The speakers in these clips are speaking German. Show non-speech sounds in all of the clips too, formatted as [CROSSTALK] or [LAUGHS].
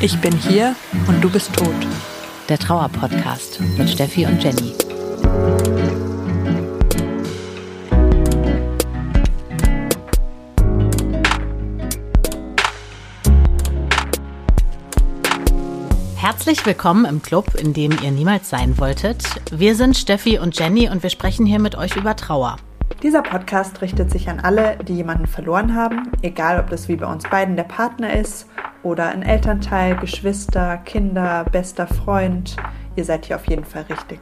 Ich bin hier und du bist tot. Der Trauer-Podcast mit Steffi und Jenny. Herzlich willkommen im Club, in dem ihr niemals sein wolltet. Wir sind Steffi und Jenny und wir sprechen hier mit euch über Trauer. Dieser Podcast richtet sich an alle, die jemanden verloren haben, egal ob das wie bei uns beiden der Partner ist oder ein Elternteil, Geschwister, Kinder, bester Freund. Ihr seid hier auf jeden Fall richtig.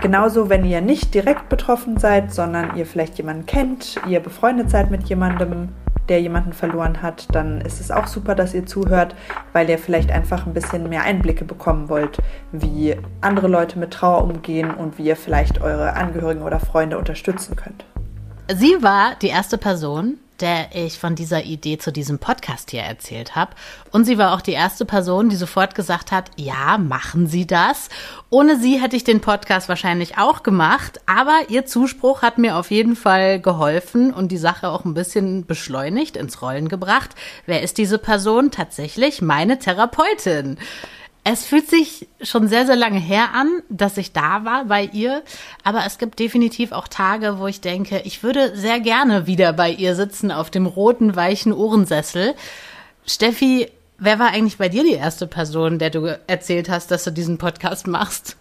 Genauso, wenn ihr nicht direkt betroffen seid, sondern ihr vielleicht jemanden kennt, ihr befreundet seid mit jemandem, der jemanden verloren hat, dann ist es auch super, dass ihr zuhört, weil ihr vielleicht einfach ein bisschen mehr Einblicke bekommen wollt, wie andere Leute mit Trauer umgehen und wie ihr vielleicht eure Angehörigen oder Freunde unterstützen könnt. Sie war die erste Person, der ich von dieser Idee zu diesem Podcast hier erzählt habe. Und sie war auch die erste Person, die sofort gesagt hat, ja, machen Sie das. Ohne sie hätte ich den Podcast wahrscheinlich auch gemacht, aber ihr Zuspruch hat mir auf jeden Fall geholfen und die Sache auch ein bisschen beschleunigt, ins Rollen gebracht. Wer ist diese Person? Tatsächlich meine Therapeutin. Es fühlt sich schon sehr, sehr lange her an, dass ich da war bei ihr. Aber es gibt definitiv auch Tage, wo ich denke, ich würde sehr gerne wieder bei ihr sitzen auf dem roten, weichen Ohrensessel. Steffi, wer war eigentlich bei dir die erste Person, der du erzählt hast, dass du diesen Podcast machst?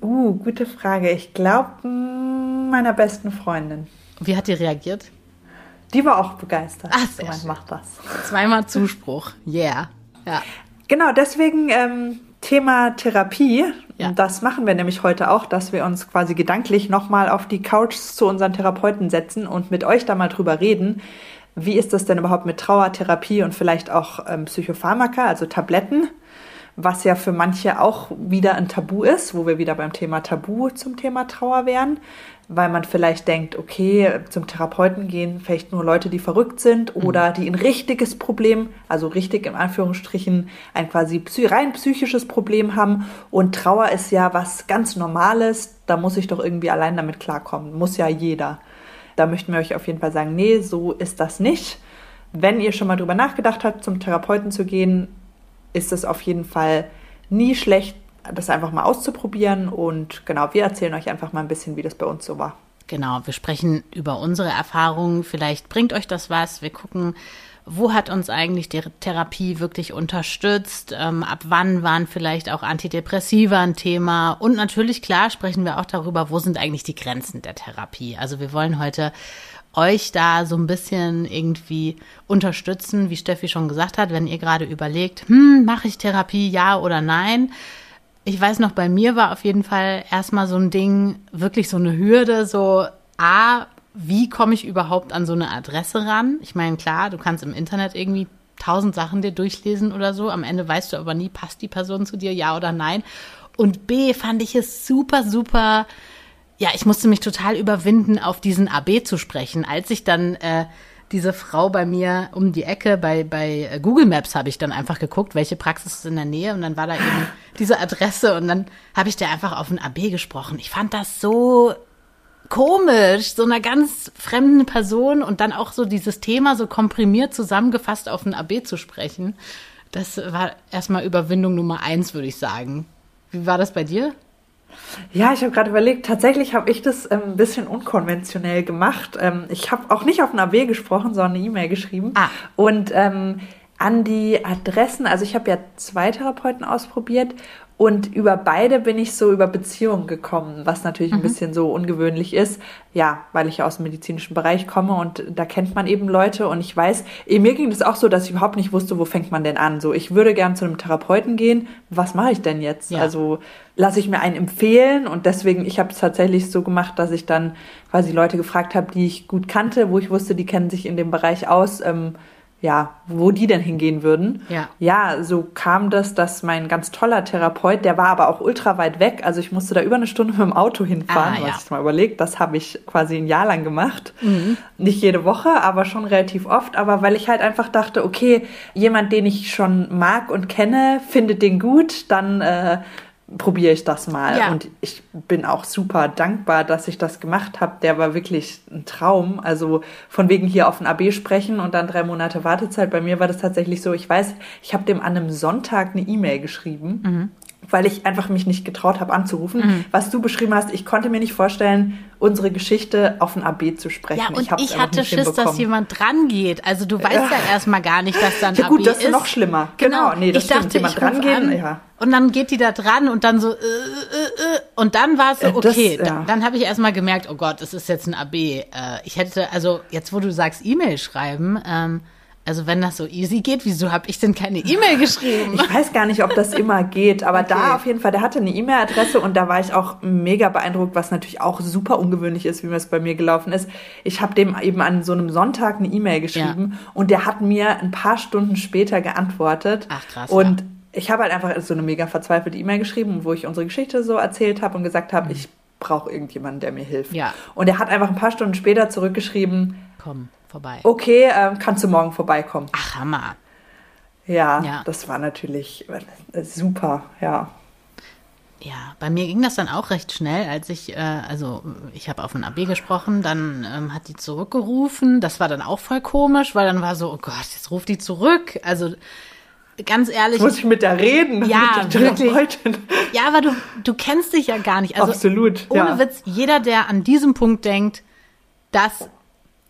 Uh, gute Frage. Ich glaube, meiner besten Freundin. Wie hat die reagiert? Die war auch begeistert. Ach, sehr man macht das. Zweimal Zuspruch. Yeah. Ja. Genau, deswegen ähm, Thema Therapie. Ja. Das machen wir nämlich heute auch, dass wir uns quasi gedanklich nochmal auf die Couch zu unseren Therapeuten setzen und mit euch da mal drüber reden. Wie ist das denn überhaupt mit Trauertherapie und vielleicht auch ähm, Psychopharmaka, also Tabletten? Was ja für manche auch wieder ein Tabu ist, wo wir wieder beim Thema Tabu zum Thema Trauer wären, weil man vielleicht denkt, okay, zum Therapeuten gehen vielleicht nur Leute, die verrückt sind Mhm. oder die ein richtiges Problem, also richtig im Anführungsstrichen, ein quasi rein psychisches Problem haben. Und Trauer ist ja was ganz Normales, da muss ich doch irgendwie allein damit klarkommen, muss ja jeder. Da möchten wir euch auf jeden Fall sagen, nee, so ist das nicht. Wenn ihr schon mal drüber nachgedacht habt, zum Therapeuten zu gehen, ist es auf jeden Fall nie schlecht, das einfach mal auszuprobieren. Und genau, wir erzählen euch einfach mal ein bisschen, wie das bei uns so war. Genau, wir sprechen über unsere Erfahrungen. Vielleicht bringt euch das was. Wir gucken, wo hat uns eigentlich die Therapie wirklich unterstützt? Ähm, ab wann waren vielleicht auch Antidepressiva ein Thema? Und natürlich, klar, sprechen wir auch darüber, wo sind eigentlich die Grenzen der Therapie? Also wir wollen heute euch da so ein bisschen irgendwie unterstützen, wie Steffi schon gesagt hat, wenn ihr gerade überlegt, hm, mache ich Therapie, ja oder nein? Ich weiß noch, bei mir war auf jeden Fall erstmal so ein Ding, wirklich so eine Hürde, so, A, wie komme ich überhaupt an so eine Adresse ran? Ich meine, klar, du kannst im Internet irgendwie tausend Sachen dir durchlesen oder so. Am Ende weißt du aber nie, passt die Person zu dir, ja oder nein. Und B, fand ich es super, super, ja, ich musste mich total überwinden, auf diesen AB zu sprechen. Als ich dann äh, diese Frau bei mir um die Ecke bei, bei äh, Google Maps habe ich dann einfach geguckt, welche Praxis ist in der Nähe und dann war da eben diese Adresse und dann habe ich der einfach auf ein AB gesprochen. Ich fand das so komisch, so einer ganz fremden Person und dann auch so dieses Thema so komprimiert zusammengefasst auf ein AB zu sprechen. Das war erstmal Überwindung Nummer eins, würde ich sagen. Wie war das bei dir? Ja, ich habe gerade überlegt, tatsächlich habe ich das ähm, ein bisschen unkonventionell gemacht. Ähm, ich habe auch nicht auf ein AB gesprochen, sondern eine E-Mail geschrieben. Ah. Und ähm, an die Adressen, also ich habe ja zwei Therapeuten ausprobiert und über beide bin ich so über Beziehungen gekommen, was natürlich ein bisschen so ungewöhnlich ist. Ja, weil ich ja aus dem medizinischen Bereich komme und da kennt man eben Leute und ich weiß, eh, mir ging das auch so, dass ich überhaupt nicht wusste, wo fängt man denn an. So, ich würde gern zu einem Therapeuten gehen. Was mache ich denn jetzt? Ja. Also lasse ich mir einen empfehlen und deswegen, ich habe es tatsächlich so gemacht, dass ich dann quasi Leute gefragt habe, die ich gut kannte, wo ich wusste, die kennen sich in dem Bereich aus. Ähm, ja, wo die denn hingehen würden. Ja. Ja, so kam das, dass mein ganz toller Therapeut, der war aber auch ultra weit weg, also ich musste da über eine Stunde mit dem Auto hinfahren, Ah, ja. was ich mal überlegt, das habe ich quasi ein Jahr lang gemacht. Nicht jede Woche, aber schon relativ oft, aber weil ich halt einfach dachte, okay, jemand, den ich schon mag und kenne, findet den gut, dann äh, probiere ich das mal. Ja. Und ich bin auch super dankbar, dass ich das gemacht habe. Der war wirklich ein Traum. Also von wegen hier auf ein AB sprechen und dann drei Monate Wartezeit. Bei mir war das tatsächlich so, ich weiß, ich habe dem an einem Sonntag eine E-Mail geschrieben. Mhm. Weil ich einfach mich nicht getraut habe anzurufen. Was du beschrieben hast, ich konnte mir nicht vorstellen, unsere Geschichte auf ein AB zu sprechen. Ja, und ich, einfach hatte Schiss, dass jemand dran geht. Also du weißt ja, erstmal gar nicht, dass dann Ja gut, AB das ist noch schlimmer. Genau, nee, das ich stimmt. dachte, Jemand ich ruf drangehen, an ja. und dann geht die da dran und dann so äh, äh, äh, und dann war es so Äh, das, okay. ja. Da, dann habe ich erstmal gemerkt, oh Gott, es ist jetzt ein AB. Äh, ich hätte also jetzt, wo du sagst E-Mail schreiben, ähm, also wenn das so easy geht, wieso habe ich denn keine E-Mail geschrieben? Ich weiß gar nicht, ob das immer geht, aber da auf jeden Fall, der hatte eine E-Mail-Adresse und da war ich auch mega beeindruckt, was natürlich auch super ungewöhnlich ist, wie mir es bei mir gelaufen ist. Ich habe dem eben an so einem Sonntag eine E-Mail geschrieben und der hat mir ein paar Stunden später geantwortet. Ach, krass, Und ich habe halt einfach so eine mega verzweifelte E-Mail geschrieben, wo ich unsere Geschichte so erzählt habe und gesagt habe, ich brauche irgendjemanden, der mir hilft. Mhm. Ja. Und er hat einfach ein paar Stunden später zurückgeschrieben, Komm, vorbei. okay, ähm, kannst du morgen vorbeikommen. Ach, Hammer. Ja, Ja. das war natürlich äh, super, ja. Ja, bei mir ging das dann auch recht schnell, als ich, äh, also ich habe auf ein AB gesprochen, dann ähm, hat die zurückgerufen. Das war dann auch voll komisch, weil dann war so, oh Gott, jetzt ruft die zurück. Also ganz ehrlich, Muss ich mit der reden? Ja, mit der wirklich. Ja, aber du, du kennst dich ja gar nicht. Also Absolut, Ohne ja. Witz, jeder, der an diesem Punkt denkt, das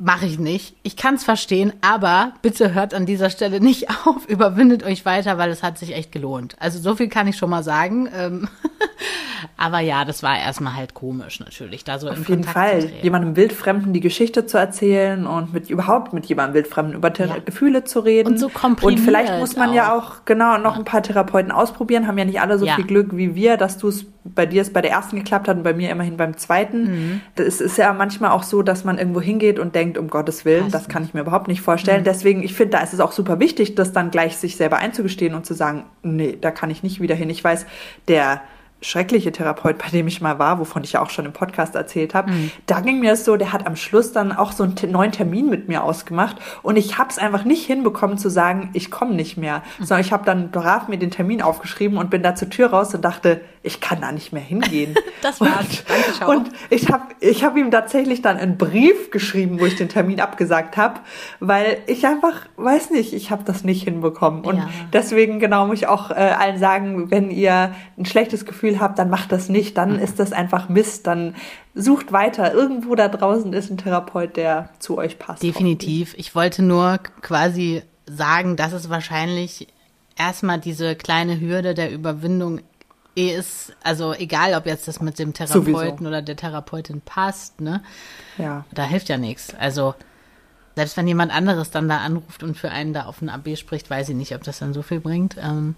mache ich nicht. Ich kann es verstehen, aber bitte hört an dieser Stelle nicht [LAUGHS] auf, überwindet euch weiter, weil es hat sich echt gelohnt. Also so viel kann ich schon mal sagen. Ähm, [LAUGHS] aber ja, das war erstmal halt komisch natürlich, da so in Auf jeden Kontakt Fall, jemandem Wildfremden die Geschichte zu erzählen und mit überhaupt mit jemandem Wildfremden über Ja. Gefühle zu reden. Und so komprimiert Und vielleicht muss man ja auch. auch genau noch ein paar Therapeuten ausprobieren. Haben ja nicht alle so Ja. viel Glück wie wir, dass du es bei dir es bei der ersten geklappt hat und bei mir immerhin beim zweiten. Mhm. Es ist ja manchmal auch so, dass man irgendwo hingeht und denkt, um Gottes Willen, das kann ich mir überhaupt nicht vorstellen. Deswegen, ich finde, da ist es auch super wichtig, das dann gleich sich selber einzugestehen und zu sagen, nee, da kann ich nicht wieder hin. Ich weiß, der schreckliche Therapeut, bei dem ich mal war, wovon ich ja auch schon im Podcast erzählt habe, da ging mir es so, der hat am Schluss dann auch so einen neuen Termin mit mir ausgemacht. Und ich habe es einfach nicht hinbekommen zu sagen, ich komme nicht mehr, sondern ich habe dann brav mir den Termin aufgeschrieben und bin da zur Tür raus und dachte, ich kann da nicht mehr hingehen. [LAUGHS] Das war's. Und, Danke, ciao. und ich habe ich hab ihm tatsächlich dann einen Brief geschrieben, wo ich den Termin abgesagt habe, weil ich einfach, weiß nicht, ich habe das nicht hinbekommen. Und Ja. deswegen genau muss ich auch äh, allen sagen, wenn ihr ein schlechtes Gefühl habt, dann macht das nicht, dann ist das einfach Mist, dann sucht weiter. Irgendwo da draußen ist ein Therapeut, der zu euch passt. Definitiv. Ich wollte nur quasi sagen, dass es wahrscheinlich erstmal diese kleine Hürde der Überwindung ist, also egal, ob jetzt das mit dem Therapeuten Sowieso. oder der Therapeutin passt, ne? Ja. Da hilft ja nichts. Also selbst wenn jemand anderes dann da anruft und für einen da auf ein AB spricht, weiß ich nicht, ob das dann so viel bringt. Ähm,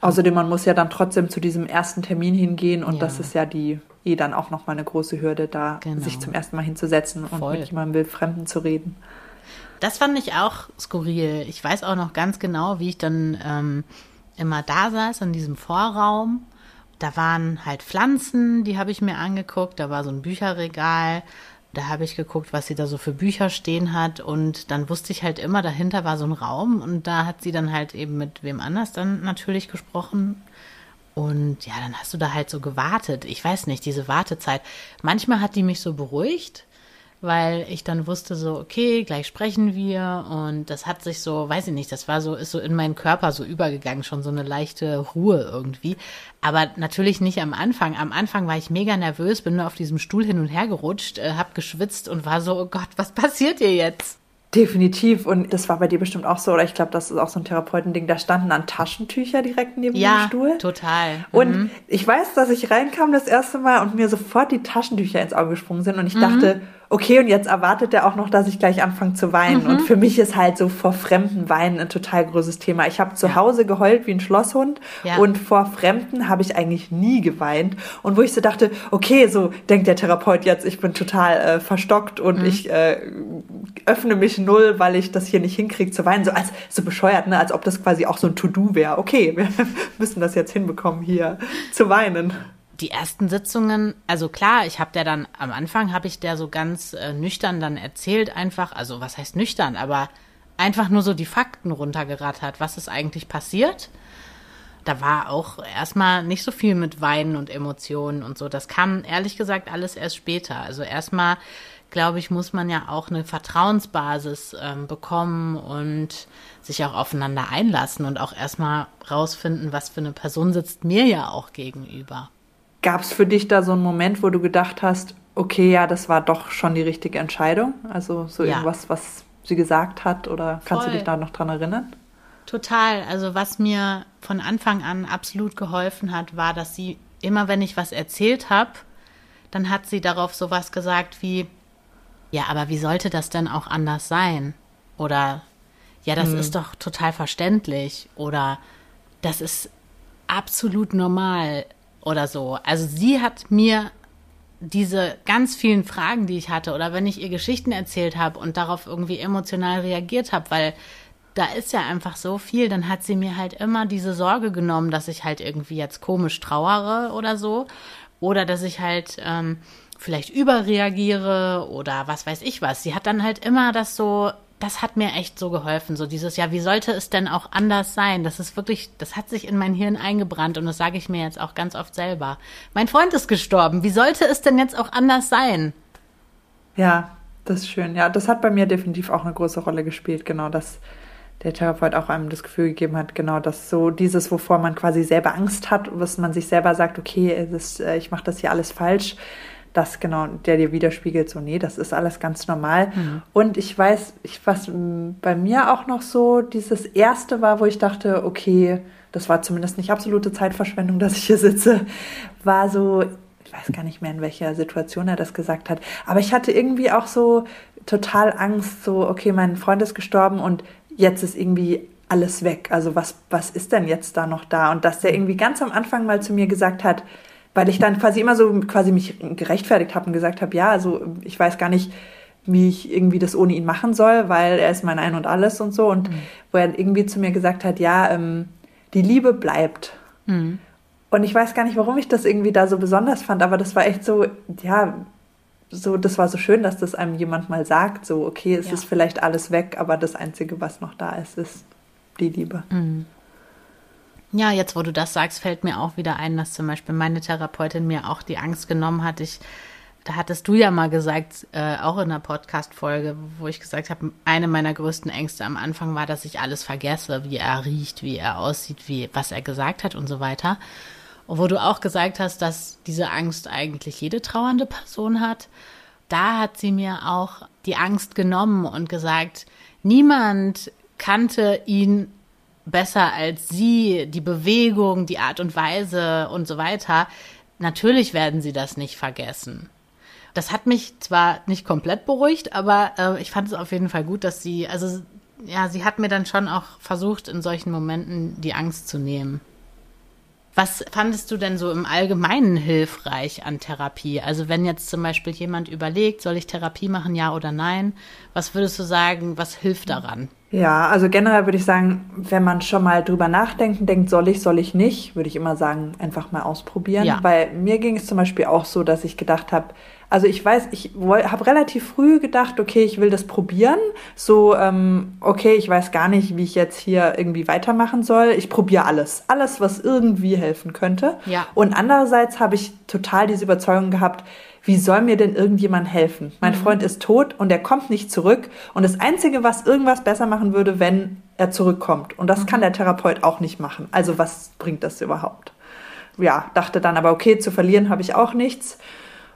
Außerdem, man muss ja dann trotzdem zu diesem ersten Termin hingehen und Ja. das ist ja die eh dann auch nochmal eine große Hürde, da Genau. sich zum ersten Mal hinzusetzen und Voll. mit jemandem Wildfremden zu reden. Das fand ich auch skurril. Ich weiß auch noch ganz genau, wie ich dann ähm, immer da saß in diesem Vorraum. Da waren halt Pflanzen, die habe ich mir angeguckt. Da war so ein Bücherregal. Da habe ich geguckt, was sie da so für Bücher stehen hat. Und dann wusste ich halt immer, dahinter war so ein Raum. Und da hat sie dann halt eben mit wem anders dann natürlich gesprochen. Und ja, dann hast du da halt so gewartet. Ich weiß nicht, diese Wartezeit. Manchmal hat die mich so beruhigt, weil ich dann wusste so, okay, gleich sprechen wir. Und das hat sich so, weiß ich nicht, das war so, ist so in meinen Körper so übergegangen, schon so eine leichte Ruhe irgendwie. Aber natürlich nicht am Anfang. Am Anfang war ich mega nervös, bin nur auf diesem Stuhl hin und her gerutscht, äh, hab geschwitzt und war so, oh Gott, was passiert hier jetzt? Definitiv. Und das war bei dir bestimmt auch so, oder ich glaube, das ist auch so ein Therapeutending. Da standen dann Taschentücher direkt neben Ja, dem Stuhl. total. Und ich weiß, dass ich reinkam das erste Mal und mir sofort die Taschentücher ins Auge gesprungen sind und ich dachte, okay, und jetzt erwartet er auch noch, dass ich gleich anfange zu weinen. Und für mich ist halt so vor Fremden weinen ein total großes Thema. Ich habe zu Hause geheult wie ein Schlosshund Ja. und vor Fremden habe ich eigentlich nie geweint. Und wo ich so dachte, okay, so denkt der Therapeut jetzt, ich bin total äh, verstockt und ich äh, öffne mich null, weil ich das hier nicht hinkriege zu weinen. So als so bescheuert, ne? als ob das quasi auch so ein To-Do wäre. Okay, [LAUGHS] wir müssen das jetzt hinbekommen, hier zu weinen. Die ersten Sitzungen, also klar, ich habe der dann am Anfang habe ich der so ganz äh, nüchtern dann erzählt einfach, also was heißt nüchtern, aber einfach nur so die Fakten runtergerattert, was ist eigentlich passiert. da war auch erstmal nicht so viel mit Weinen und Emotionen und so. Das kam ehrlich gesagt alles erst später. Also erstmal, glaube ich, muss man ja auch eine Vertrauensbasis ähm, bekommen und sich auch aufeinander einlassen und auch erstmal rausfinden, was für eine Person sitzt mir ja auch gegenüber. Gab es für dich da so einen Moment, wo du gedacht hast, okay, ja, das war doch schon die richtige Entscheidung? Also so ja. irgendwas, was sie gesagt hat oder kannst Voll. du dich da noch dran erinnern? Total. Also was mir von Anfang an absolut geholfen hat, war, dass sie immer, wenn ich was erzählt habe, dann hat sie darauf sowas gesagt wie, ja, aber wie sollte das denn auch anders sein? Oder ja, das hm. ist doch total verständlich. Oder das ist absolut normal oder so. Also sie hat mir diese ganz vielen Fragen, die ich hatte, oder wenn ich ihr Geschichten erzählt habe und darauf irgendwie emotional reagiert habe, weil da ist ja einfach so viel, dann hat sie mir halt immer diese Sorge genommen, dass ich halt irgendwie jetzt komisch trauere oder so. Oder dass ich halt ähm, vielleicht überreagiere oder was weiß ich was. Sie hat dann halt immer das so, das hat mir echt so geholfen. So dieses, ja, wie sollte es denn auch anders sein? Das ist wirklich, das hat sich in mein Hirn eingebrannt und das sage ich mir jetzt auch ganz oft selber. Mein Freund ist gestorben. Wie sollte es denn jetzt auch anders sein? Ja, das ist schön. Ja, das hat bei mir definitiv auch eine große Rolle gespielt. Genau, das der Therapeut auch einem das Gefühl gegeben hat, genau, dass so dieses, wovor man quasi selber Angst hat, was man sich selber sagt, okay, das, äh, ich mache das hier alles falsch, das genau, der dir widerspiegelt, so, nee, das ist alles ganz normal. Mhm. Und ich weiß, ich, was bei mir auch noch so dieses erste war, wo ich dachte, okay, das war zumindest nicht absolute Zeitverschwendung, [LAUGHS] dass ich hier sitze, war so, ich weiß gar nicht mehr, in welcher Situation er das gesagt hat, aber ich hatte irgendwie auch so total Angst, so, okay, mein Freund ist gestorben und jetzt ist irgendwie alles weg. Also was, was ist denn jetzt da noch da? Und dass der irgendwie ganz am Anfang mal zu mir gesagt hat, weil ich dann quasi immer so quasi mich gerechtfertigt habe und gesagt habe, ja, also ich weiß gar nicht, wie ich irgendwie das ohne ihn machen soll, weil er ist mein Ein und Alles und so. Und mhm. wo er irgendwie zu mir gesagt hat, ja, ähm, die Liebe bleibt. Mhm. Und ich weiß gar nicht, warum ich das irgendwie da so besonders fand, aber das war echt so, ja, so, das war so schön, dass das einem jemand mal sagt, so, okay, es ja. ist vielleicht alles weg, aber das Einzige, was noch da ist, ist die Liebe. Mhm. Ja, jetzt, wo du das sagst, fällt mir auch wieder ein, dass zum Beispiel meine Therapeutin mir auch die Angst genommen hat. Ich, da hattest du ja mal gesagt, äh, auch in einer Podcast-Folge, wo ich gesagt habe, eine meiner größten Ängste am Anfang war, dass ich alles vergesse, wie er riecht, wie er aussieht, wie, was er gesagt hat und so weiter. Und wo du auch gesagt hast, dass diese Angst eigentlich jede trauernde Person hat, da hat sie mir auch die Angst genommen und gesagt, niemand kannte ihn besser als sie, die Bewegung, die Art und Weise und so weiter. Natürlich werden sie das nicht vergessen. Das hat mich zwar nicht komplett beruhigt, aber äh, ich fand es auf jeden Fall gut, dass sie, also ja, sie hat mir dann schon auch versucht, in solchen Momenten die Angst zu nehmen. Was fandest du denn so im Allgemeinen hilfreich an Therapie? Also wenn jetzt zum Beispiel jemand überlegt, soll ich Therapie machen, ja oder nein? Was würdest du sagen, was hilft daran? Ja, also generell würde ich sagen, wenn man schon mal drüber nachdenken denkt, soll ich, soll ich nicht, würde ich immer sagen, einfach mal ausprobieren. Ja. Weil mir ging es zum Beispiel auch so, dass ich gedacht habe, also ich weiß, ich habe relativ früh gedacht, okay, ich will das probieren. So, ähm, okay, ich weiß gar nicht, wie ich jetzt hier irgendwie weitermachen soll. Ich probiere alles. Alles, was irgendwie helfen könnte. Ja. Und andererseits habe ich total diese Überzeugung gehabt, wie soll mir denn irgendjemand helfen? Mein mhm. Freund ist tot und er kommt nicht zurück. Und das Einzige, was irgendwas besser machen würde, wenn er zurückkommt. Und das mhm. kann der Therapeut auch nicht machen. Also was bringt das überhaupt? Ja, dachte dann aber, okay, zu verlieren habe ich auch nichts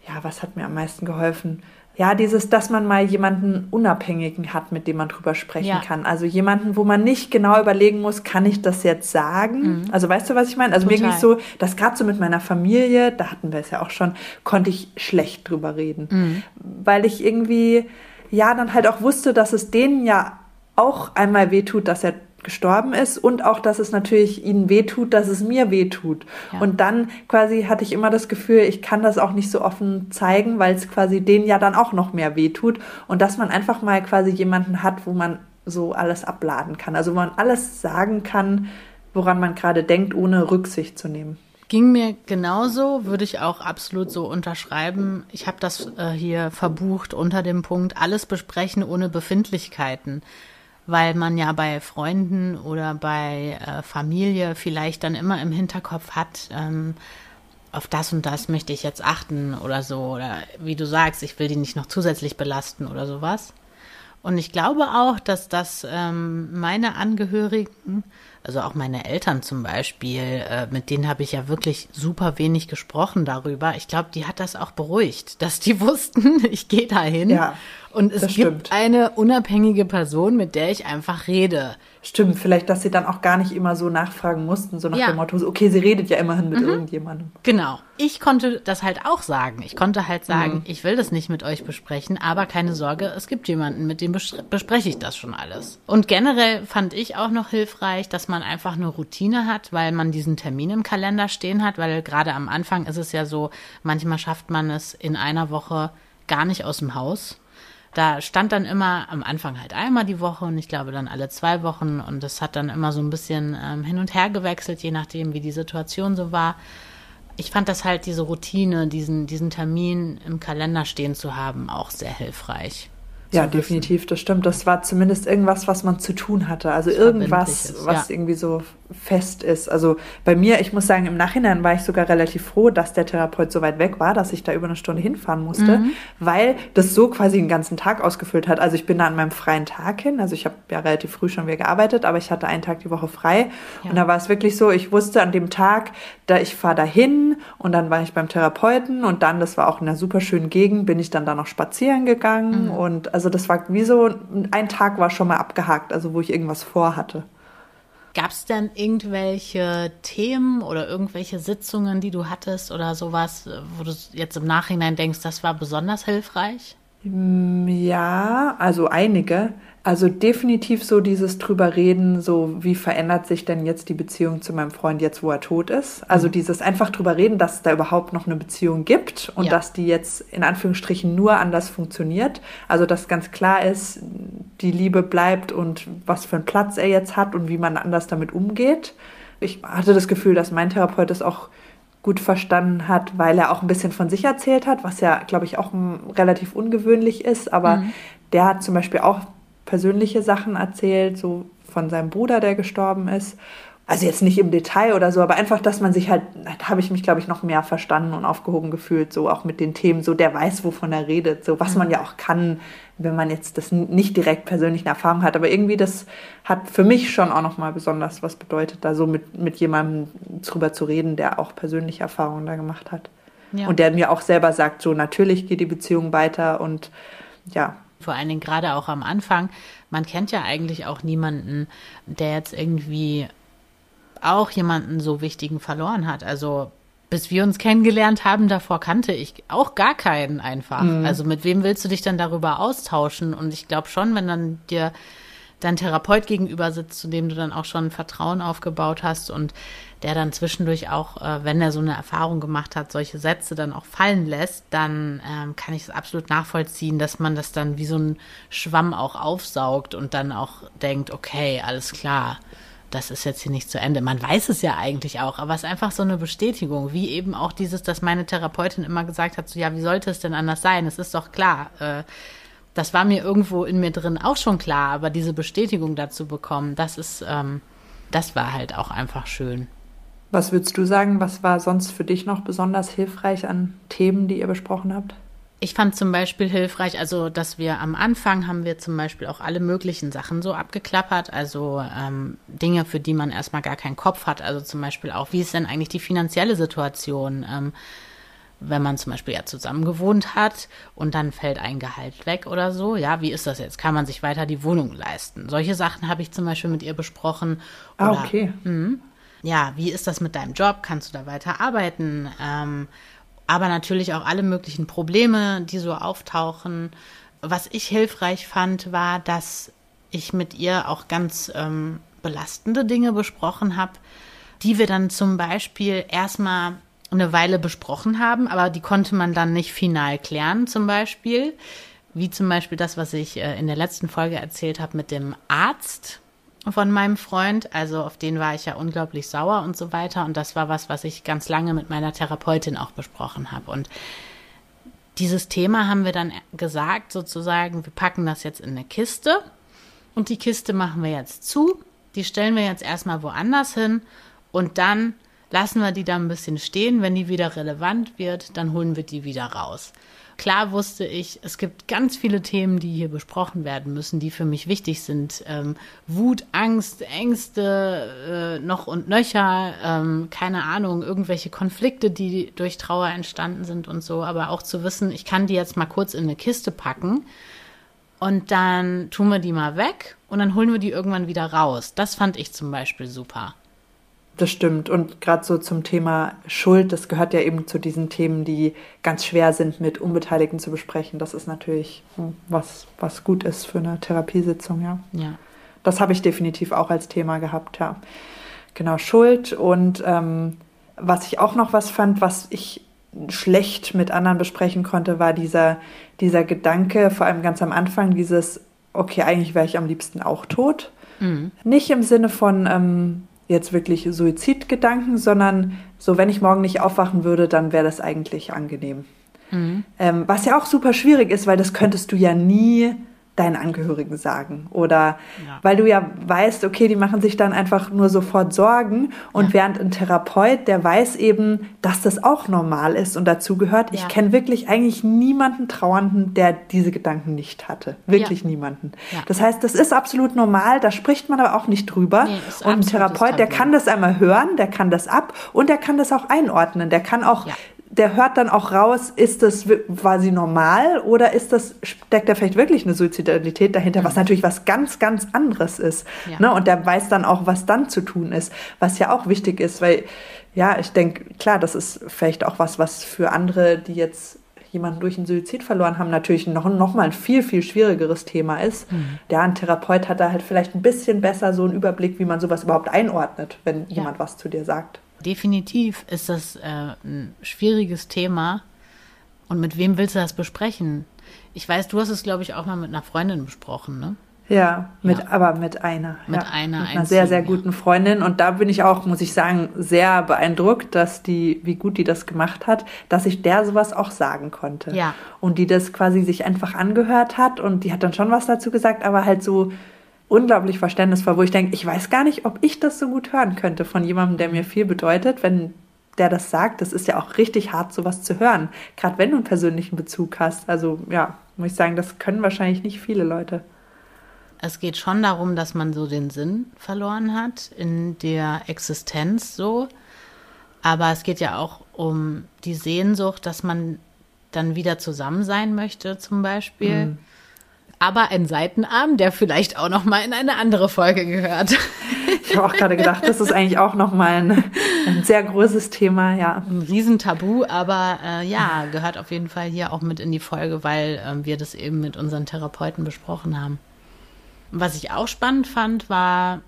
ja, was hat mir am meisten geholfen? Ja, dieses, dass man mal jemanden Unabhängigen hat, mit dem man drüber sprechen ja. kann. Also jemanden, wo man nicht genau überlegen muss, kann ich das jetzt sagen? Mhm. Also weißt du, was ich meine? Also Total. mir ging es so, dass gerade so mit meiner Familie, da hatten wir es ja auch schon, konnte ich schlecht drüber reden. Mhm. Weil ich irgendwie, ja, dann halt auch wusste, dass es denen ja auch einmal wehtut, dass er gestorben ist und auch, dass es natürlich ihnen wehtut, dass es mir wehtut. Ja. Und dann quasi hatte ich immer das Gefühl, ich kann das auch nicht so offen zeigen, weil es quasi denen ja dann auch noch mehr wehtut. Und dass man einfach mal quasi jemanden hat, wo man so alles abladen kann. Also wo man alles sagen kann, woran man gerade denkt, ohne Rücksicht zu nehmen. Ging mir genauso, würde ich auch absolut so unterschreiben. Ich habe das äh, hier verbucht unter dem Punkt, alles besprechen ohne Befindlichkeiten weil man ja bei Freunden oder bei äh, Familie vielleicht dann immer im Hinterkopf hat, ähm, auf das und das möchte ich jetzt achten oder so. Oder wie du sagst, ich will die nicht noch zusätzlich belasten oder sowas. Und ich glaube auch, dass das ähm, meine Angehörigen, also auch meine Eltern zum Beispiel, äh, mit denen habe ich ja wirklich super wenig gesprochen darüber. Ich glaube, die hat das auch beruhigt, dass die [LAUGHS] wussten, ich gehe dahin. Ja, und es gibt eine unabhängige Person, mit der ich einfach rede. Stimmt, vielleicht, dass sie dann auch gar nicht immer so nachfragen mussten, so nach ja. dem Motto, okay, sie redet ja immerhin mit mhm. irgendjemandem. Genau. Ich konnte das halt auch sagen. Ich konnte halt sagen, mhm. ich will das nicht mit euch besprechen, aber keine Sorge, es gibt jemanden, mit dem bespreche ich das schon alles. Und generell fand ich auch noch hilfreich, dass man einfach eine Routine hat, weil man diesen Termin im Kalender stehen hat, weil gerade am Anfang ist es ja so, manchmal schafft man es in einer Woche gar nicht aus dem Haus da stand dann immer am Anfang halt einmal die Woche und ich glaube dann alle zwei Wochen und das hat dann immer so ein bisschen ähm, hin und her gewechselt, je nachdem, wie die Situation so war. Ich fand das halt diese Routine, diesen, diesen Termin im Kalender stehen zu haben, auch sehr hilfreich. Ja, definitiv, das stimmt. Das war zumindest irgendwas, was man zu tun hatte. Also irgendwas, was ja. irgendwie so fest ist. Also bei mir, ich muss sagen, im Nachhinein war ich sogar relativ froh, dass der Therapeut so weit weg war, dass ich da über eine Stunde hinfahren musste, mhm. weil das so quasi den ganzen Tag ausgefüllt hat. Also ich bin da an meinem freien Tag hin. Also ich habe ja relativ früh schon wieder gearbeitet, aber ich hatte einen Tag die Woche frei. Ja. Und da war es wirklich so, ich wusste an dem Tag, da ich fahre da hin und dann war ich beim Therapeuten und dann, das war auch in einer super schönen Gegend, bin ich dann da noch spazieren gegangen mhm. und also das war wie so, ein Tag war schon mal abgehakt, also wo ich irgendwas vorhatte. Gab es denn irgendwelche Themen oder irgendwelche Sitzungen, die du hattest oder sowas, wo du jetzt im Nachhinein denkst, das war besonders hilfreich? Mm, ja, also einige. Also definitiv so dieses drüber reden, so wie verändert sich denn jetzt die Beziehung zu meinem Freund jetzt, wo er tot ist. Also mhm. dieses einfach drüber reden, dass es da überhaupt noch eine Beziehung gibt und ja. dass die jetzt in Anführungsstrichen nur anders funktioniert. Also dass ganz klar ist, die Liebe bleibt und was für einen Platz er jetzt hat und wie man anders damit umgeht. Ich hatte das Gefühl, dass mein Therapeut das auch gut verstanden hat, weil er auch ein bisschen von sich erzählt hat, was ja, glaube ich, auch relativ ungewöhnlich ist. Aber mhm. der hat zum Beispiel auch persönliche Sachen erzählt, so von seinem Bruder, der gestorben ist. Also jetzt nicht im Detail oder so, aber einfach, dass man sich halt, da habe ich mich, glaube ich, noch mehr verstanden und aufgehoben gefühlt, so auch mit den Themen, so der weiß, wovon er redet, so was man ja auch kann, wenn man jetzt das nicht direkt persönlich Erfahrung hat. Aber irgendwie, das hat für mich schon auch nochmal besonders was bedeutet, da so mit, mit jemandem drüber zu reden, der auch persönliche Erfahrungen da gemacht hat. Ja. Und der mir auch selber sagt, so natürlich geht die Beziehung weiter und ja, vor allen Dingen gerade auch am Anfang. Man kennt ja eigentlich auch niemanden, der jetzt irgendwie auch jemanden so wichtigen verloren hat. Also bis wir uns kennengelernt haben, davor kannte ich auch gar keinen einfach. Mhm. Also mit wem willst du dich dann darüber austauschen? Und ich glaube schon, wenn dann dir dein Therapeut gegenüber sitzt, zu dem du dann auch schon Vertrauen aufgebaut hast und der dann zwischendurch auch, äh, wenn er so eine Erfahrung gemacht hat, solche Sätze dann auch fallen lässt, dann ähm, kann ich es absolut nachvollziehen, dass man das dann wie so ein Schwamm auch aufsaugt und dann auch denkt, okay, alles klar, das ist jetzt hier nicht zu Ende. Man weiß es ja eigentlich auch, aber es ist einfach so eine Bestätigung, wie eben auch dieses, dass meine Therapeutin immer gesagt hat, so ja, wie sollte es denn anders sein? Es ist doch klar. Äh, das war mir irgendwo in mir drin auch schon klar, aber diese Bestätigung dazu bekommen, das ist, ähm, das war halt auch einfach schön. Was würdest du sagen, was war sonst für dich noch besonders hilfreich an Themen, die ihr besprochen habt? Ich fand zum Beispiel hilfreich, also dass wir am Anfang haben wir zum Beispiel auch alle möglichen Sachen so abgeklappert, also ähm, Dinge, für die man erstmal gar keinen Kopf hat, also zum Beispiel auch, wie ist denn eigentlich die finanzielle Situation? Ähm, wenn man zum Beispiel ja zusammen gewohnt hat und dann fällt ein Gehalt weg oder so, ja, wie ist das jetzt? Kann man sich weiter die Wohnung leisten? Solche Sachen habe ich zum Beispiel mit ihr besprochen. Ah, oder, ah, okay. Mh, ja, wie ist das mit deinem Job? Kannst du da weiter arbeiten? Ähm, aber natürlich auch alle möglichen Probleme, die so auftauchen. Was ich hilfreich fand, war, dass ich mit ihr auch ganz ähm, belastende Dinge besprochen habe, die wir dann zum Beispiel erstmal eine Weile besprochen haben, aber die konnte man dann nicht final klären, zum Beispiel. Wie zum Beispiel das, was ich äh, in der letzten Folge erzählt habe mit dem Arzt von meinem Freund. Also auf den war ich ja unglaublich sauer und so weiter. Und das war was, was ich ganz lange mit meiner Therapeutin auch besprochen habe. Und dieses Thema haben wir dann gesagt, sozusagen, wir packen das jetzt in eine Kiste Und die Kiste machen wir jetzt zu. Die stellen wir jetzt erstmal woanders hin und dann lassen wir die da ein bisschen stehen. Wenn die wieder relevant wird, dann holen wir die wieder raus. Klar wusste ich, es gibt ganz viele Themen, die hier besprochen werden müssen, die für mich wichtig sind. Ähm, Wut, Angst, Ängste, äh, noch und nöcher, ähm, keine Ahnung, irgendwelche Konflikte, die durch Trauer entstanden sind und so. Aber auch zu wissen, ich kann die jetzt mal kurz in eine Kiste packen und dann tun wir die mal weg und dann holen wir die irgendwann wieder raus. Das fand ich zum Beispiel super. Das stimmt. Und gerade so zum Thema Schuld, das gehört ja eben zu diesen Themen, die ganz schwer sind, mit Unbeteiligten zu besprechen. Das ist natürlich hm, was, was gut ist für eine Therapiesitzung, ja. Ja. Das habe ich definitiv auch als Thema gehabt, ja. Genau, Schuld. Und ähm, was ich auch noch was fand, was ich schlecht mit anderen besprechen konnte, war dieser, dieser Gedanke, vor allem ganz am Anfang, dieses, okay, eigentlich wäre ich am liebsten auch tot. Mhm. Nicht im Sinne von, ähm, jetzt wirklich Suizidgedanken, sondern so, wenn ich morgen nicht aufwachen würde, dann wäre das eigentlich angenehm. Mhm. Ähm, was ja auch super schwierig ist, weil das könntest du ja nie deinen Angehörigen sagen. Oder ja. weil du ja weißt, okay, die machen sich dann einfach nur sofort Sorgen. Und ja. während ein Therapeut, der weiß eben, dass das auch normal ist und dazu gehört. Ja. Ich kenne wirklich eigentlich niemanden Trauernden, der diese Gedanken nicht hatte. Wirklich niemanden. Das heißt, das ist absolut normal, da spricht man aber auch nicht drüber. Nee, und ein Therapeut, der kann das einmal hören, der kann das ab und der kann das auch einordnen. Der kann auch der hört dann auch raus, ist das quasi normal oder ist das, steckt da vielleicht wirklich eine Suizidalität dahinter, mhm. was natürlich was ganz, ganz anderes ist. Ja. Ne? Und der weiß dann auch, was dann zu tun ist, was ja auch wichtig ist, weil, ja, ich denke, klar, das ist vielleicht auch was, was für andere, die jetzt jemanden durch einen Suizid verloren haben, natürlich noch, noch mal ein viel, viel schwierigeres Thema ist. Mhm. Der ein Therapeut hat da halt vielleicht ein bisschen besser so einen Überblick, wie man sowas überhaupt einordnet, wenn ja. jemand was zu dir sagt. Definitiv ist das äh, ein schwieriges Thema. Und mit wem willst du das besprechen? Ich weiß, du hast es, glaube ich, auch mal mit einer Freundin besprochen, ne? Ja, mit, ja. aber mit einer. Mit ja, einer. Mit einer sehr, sehr guten Freundin. Und da bin ich auch, muss ich sagen, sehr beeindruckt, dass die, wie gut die das gemacht hat, dass ich der sowas auch sagen konnte. Ja. Und die das quasi sich einfach angehört hat und die hat dann schon was dazu gesagt, aber halt so unglaublich verständnisvoll, wo ich denke, ich weiß gar nicht, ob ich das so gut hören könnte von jemandem, der mir viel bedeutet, wenn der das sagt. Das ist ja auch richtig hart, sowas zu hören. Gerade wenn du einen persönlichen Bezug hast. Also ja, muss ich sagen, das können wahrscheinlich nicht viele Leute. Es geht schon darum, dass man so den Sinn verloren hat in der Existenz so. Aber es geht ja auch um die Sehnsucht, dass man dann wieder zusammen sein möchte, zum Beispiel. Mhm aber ein Seitenarm, der vielleicht auch noch mal in eine andere Folge gehört. Ich habe auch gerade gedacht, das ist eigentlich auch noch mal ein, ein sehr großes Thema, ja. Ein Riesentabu, aber äh, ja, gehört auf jeden Fall hier auch mit in die Folge, weil äh, wir das eben mit unseren Therapeuten besprochen haben. Was ich auch spannend fand, war,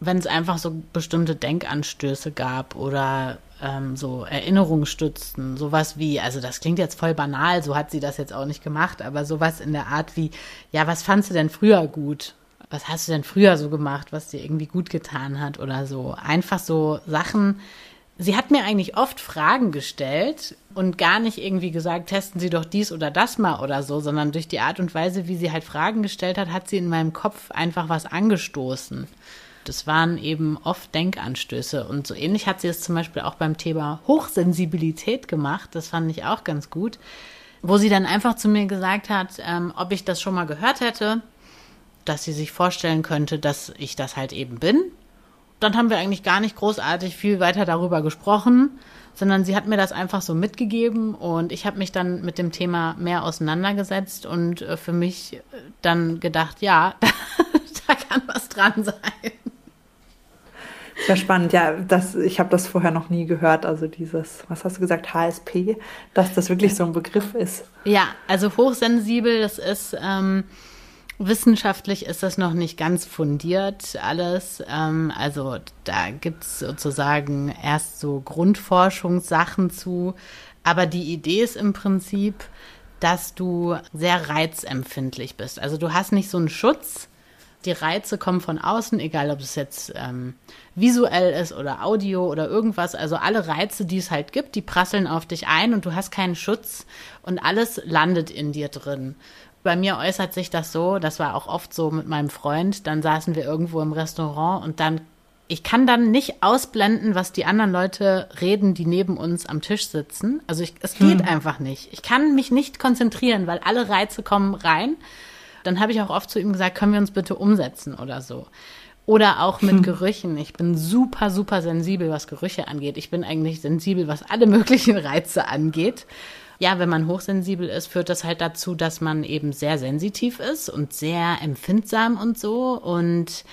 wenn es einfach so bestimmte Denkanstöße gab oder ähm, so Erinnerungsstützen, sowas wie, also das klingt jetzt voll banal, so hat sie das jetzt auch nicht gemacht, aber sowas in der Art wie, ja, was fandst du denn früher gut? Was hast du denn früher so gemacht, was dir irgendwie gut getan hat oder so? Einfach so Sachen. Sie hat mir eigentlich oft Fragen gestellt und gar nicht irgendwie gesagt, testen Sie doch dies oder das mal oder so, sondern durch die Art und Weise, wie sie halt Fragen gestellt hat, hat sie in meinem Kopf einfach was angestoßen. Das waren eben oft Denkanstöße. Und so ähnlich hat sie es zum Beispiel auch beim Thema Hochsensibilität gemacht. Das fand ich auch ganz gut. Wo sie dann einfach zu mir gesagt hat, ähm, ob ich das schon mal gehört hätte, dass sie sich vorstellen könnte, dass ich das halt eben bin. Dann haben wir eigentlich gar nicht großartig viel weiter darüber gesprochen, sondern sie hat mir das einfach so mitgegeben und ich habe mich dann mit dem Thema mehr auseinandergesetzt und äh, für mich äh, dann gedacht, ja, [LAUGHS] da kann was dran sein. Sehr spannend, ja, das, ich habe das vorher noch nie gehört, also dieses, was hast du gesagt, HSP, dass das wirklich so ein Begriff ist. Ja, also hochsensibel, das ist ähm, wissenschaftlich ist das noch nicht ganz fundiert alles. Ähm, also da gibt es sozusagen erst so Grundforschungssachen zu, aber die Idee ist im Prinzip, dass du sehr reizempfindlich bist. Also du hast nicht so einen Schutz, die Reize kommen von außen, egal ob es jetzt ähm, visuell ist oder Audio oder irgendwas. Also alle Reize, die es halt gibt, die prasseln auf dich ein und du hast keinen Schutz und alles landet in dir drin. Bei mir äußert sich das so, das war auch oft so mit meinem Freund, dann saßen wir irgendwo im Restaurant und dann, ich kann dann nicht ausblenden, was die anderen Leute reden, die neben uns am Tisch sitzen. Also ich, es geht hm. einfach nicht. Ich kann mich nicht konzentrieren, weil alle Reize kommen rein. Dann habe ich auch oft zu ihm gesagt, können wir uns bitte umsetzen oder so. Oder auch mit hm. Gerüchen. Ich bin super, super sensibel, was Gerüche angeht. Ich bin eigentlich sensibel, was alle möglichen Reize angeht. Ja, wenn man hochsensibel ist, führt das halt dazu, dass man eben sehr sensitiv ist und sehr empfindsam und so. Und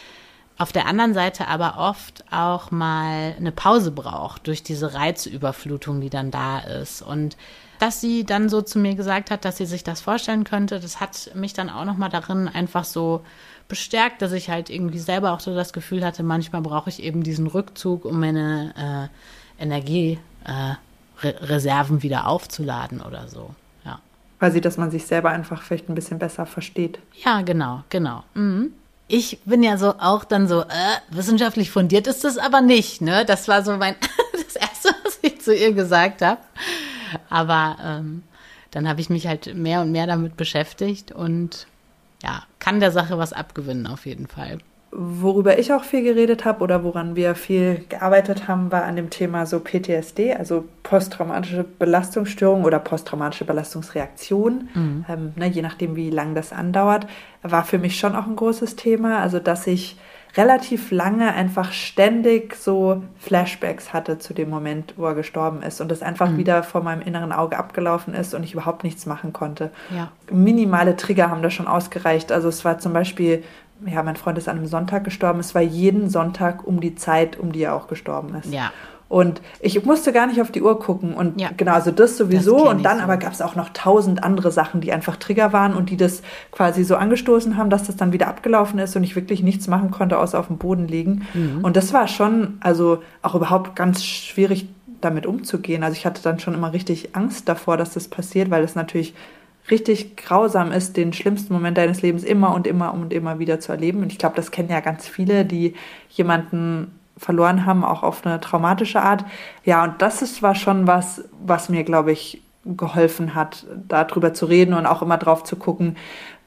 auf der anderen Seite aber oft auch mal eine Pause braucht durch diese Reizüberflutung, die dann da ist. Und dass sie dann so zu mir gesagt hat, dass sie sich das vorstellen könnte, das hat mich dann auch noch mal darin einfach so bestärkt, dass ich halt irgendwie selber auch so das Gefühl hatte, manchmal brauche ich eben diesen Rückzug, um meine äh, Energiereserven äh, wieder aufzuladen oder so. Ja. Quasi, dass man sich selber einfach vielleicht ein bisschen besser versteht. Ja, genau, genau. Mhm. Ich bin ja so auch dann so, äh, wissenschaftlich fundiert ist das aber nicht, ne? Das war so mein, [LAUGHS] das Erste, was ich zu ihr gesagt habe. Aber ähm, dann habe ich mich halt mehr und mehr damit beschäftigt und ja, kann der Sache was abgewinnen auf jeden Fall. Worüber ich auch viel geredet habe oder woran wir viel gearbeitet haben, war an dem Thema so PTSD, also posttraumatische Belastungsstörung oder posttraumatische Belastungsreaktion. Mhm. Ähm, ne, je nachdem, wie lang das andauert, war für mich schon auch ein großes Thema. Also, dass ich relativ lange einfach ständig so Flashbacks hatte zu dem Moment, wo er gestorben ist und das einfach mhm. wieder vor meinem inneren Auge abgelaufen ist und ich überhaupt nichts machen konnte. Ja. Minimale Trigger haben da schon ausgereicht. Also es war zum Beispiel, ja, mein Freund ist an einem Sonntag gestorben. Es war jeden Sonntag um die Zeit, um die er auch gestorben ist. Ja. Und ich musste gar nicht auf die Uhr gucken. Und ja. genau, also das sowieso. Das und dann so. aber gab es auch noch tausend andere Sachen, die einfach Trigger waren und die das quasi so angestoßen haben, dass das dann wieder abgelaufen ist und ich wirklich nichts machen konnte, außer auf dem Boden liegen. Mhm. Und das war schon, also auch überhaupt ganz schwierig damit umzugehen. Also ich hatte dann schon immer richtig Angst davor, dass das passiert, weil es natürlich richtig grausam ist, den schlimmsten Moment deines Lebens immer und immer und immer wieder zu erleben. Und ich glaube, das kennen ja ganz viele, die jemanden verloren haben, auch auf eine traumatische Art. Ja, und das ist, war schon was, was mir, glaube ich, geholfen hat, darüber zu reden und auch immer drauf zu gucken,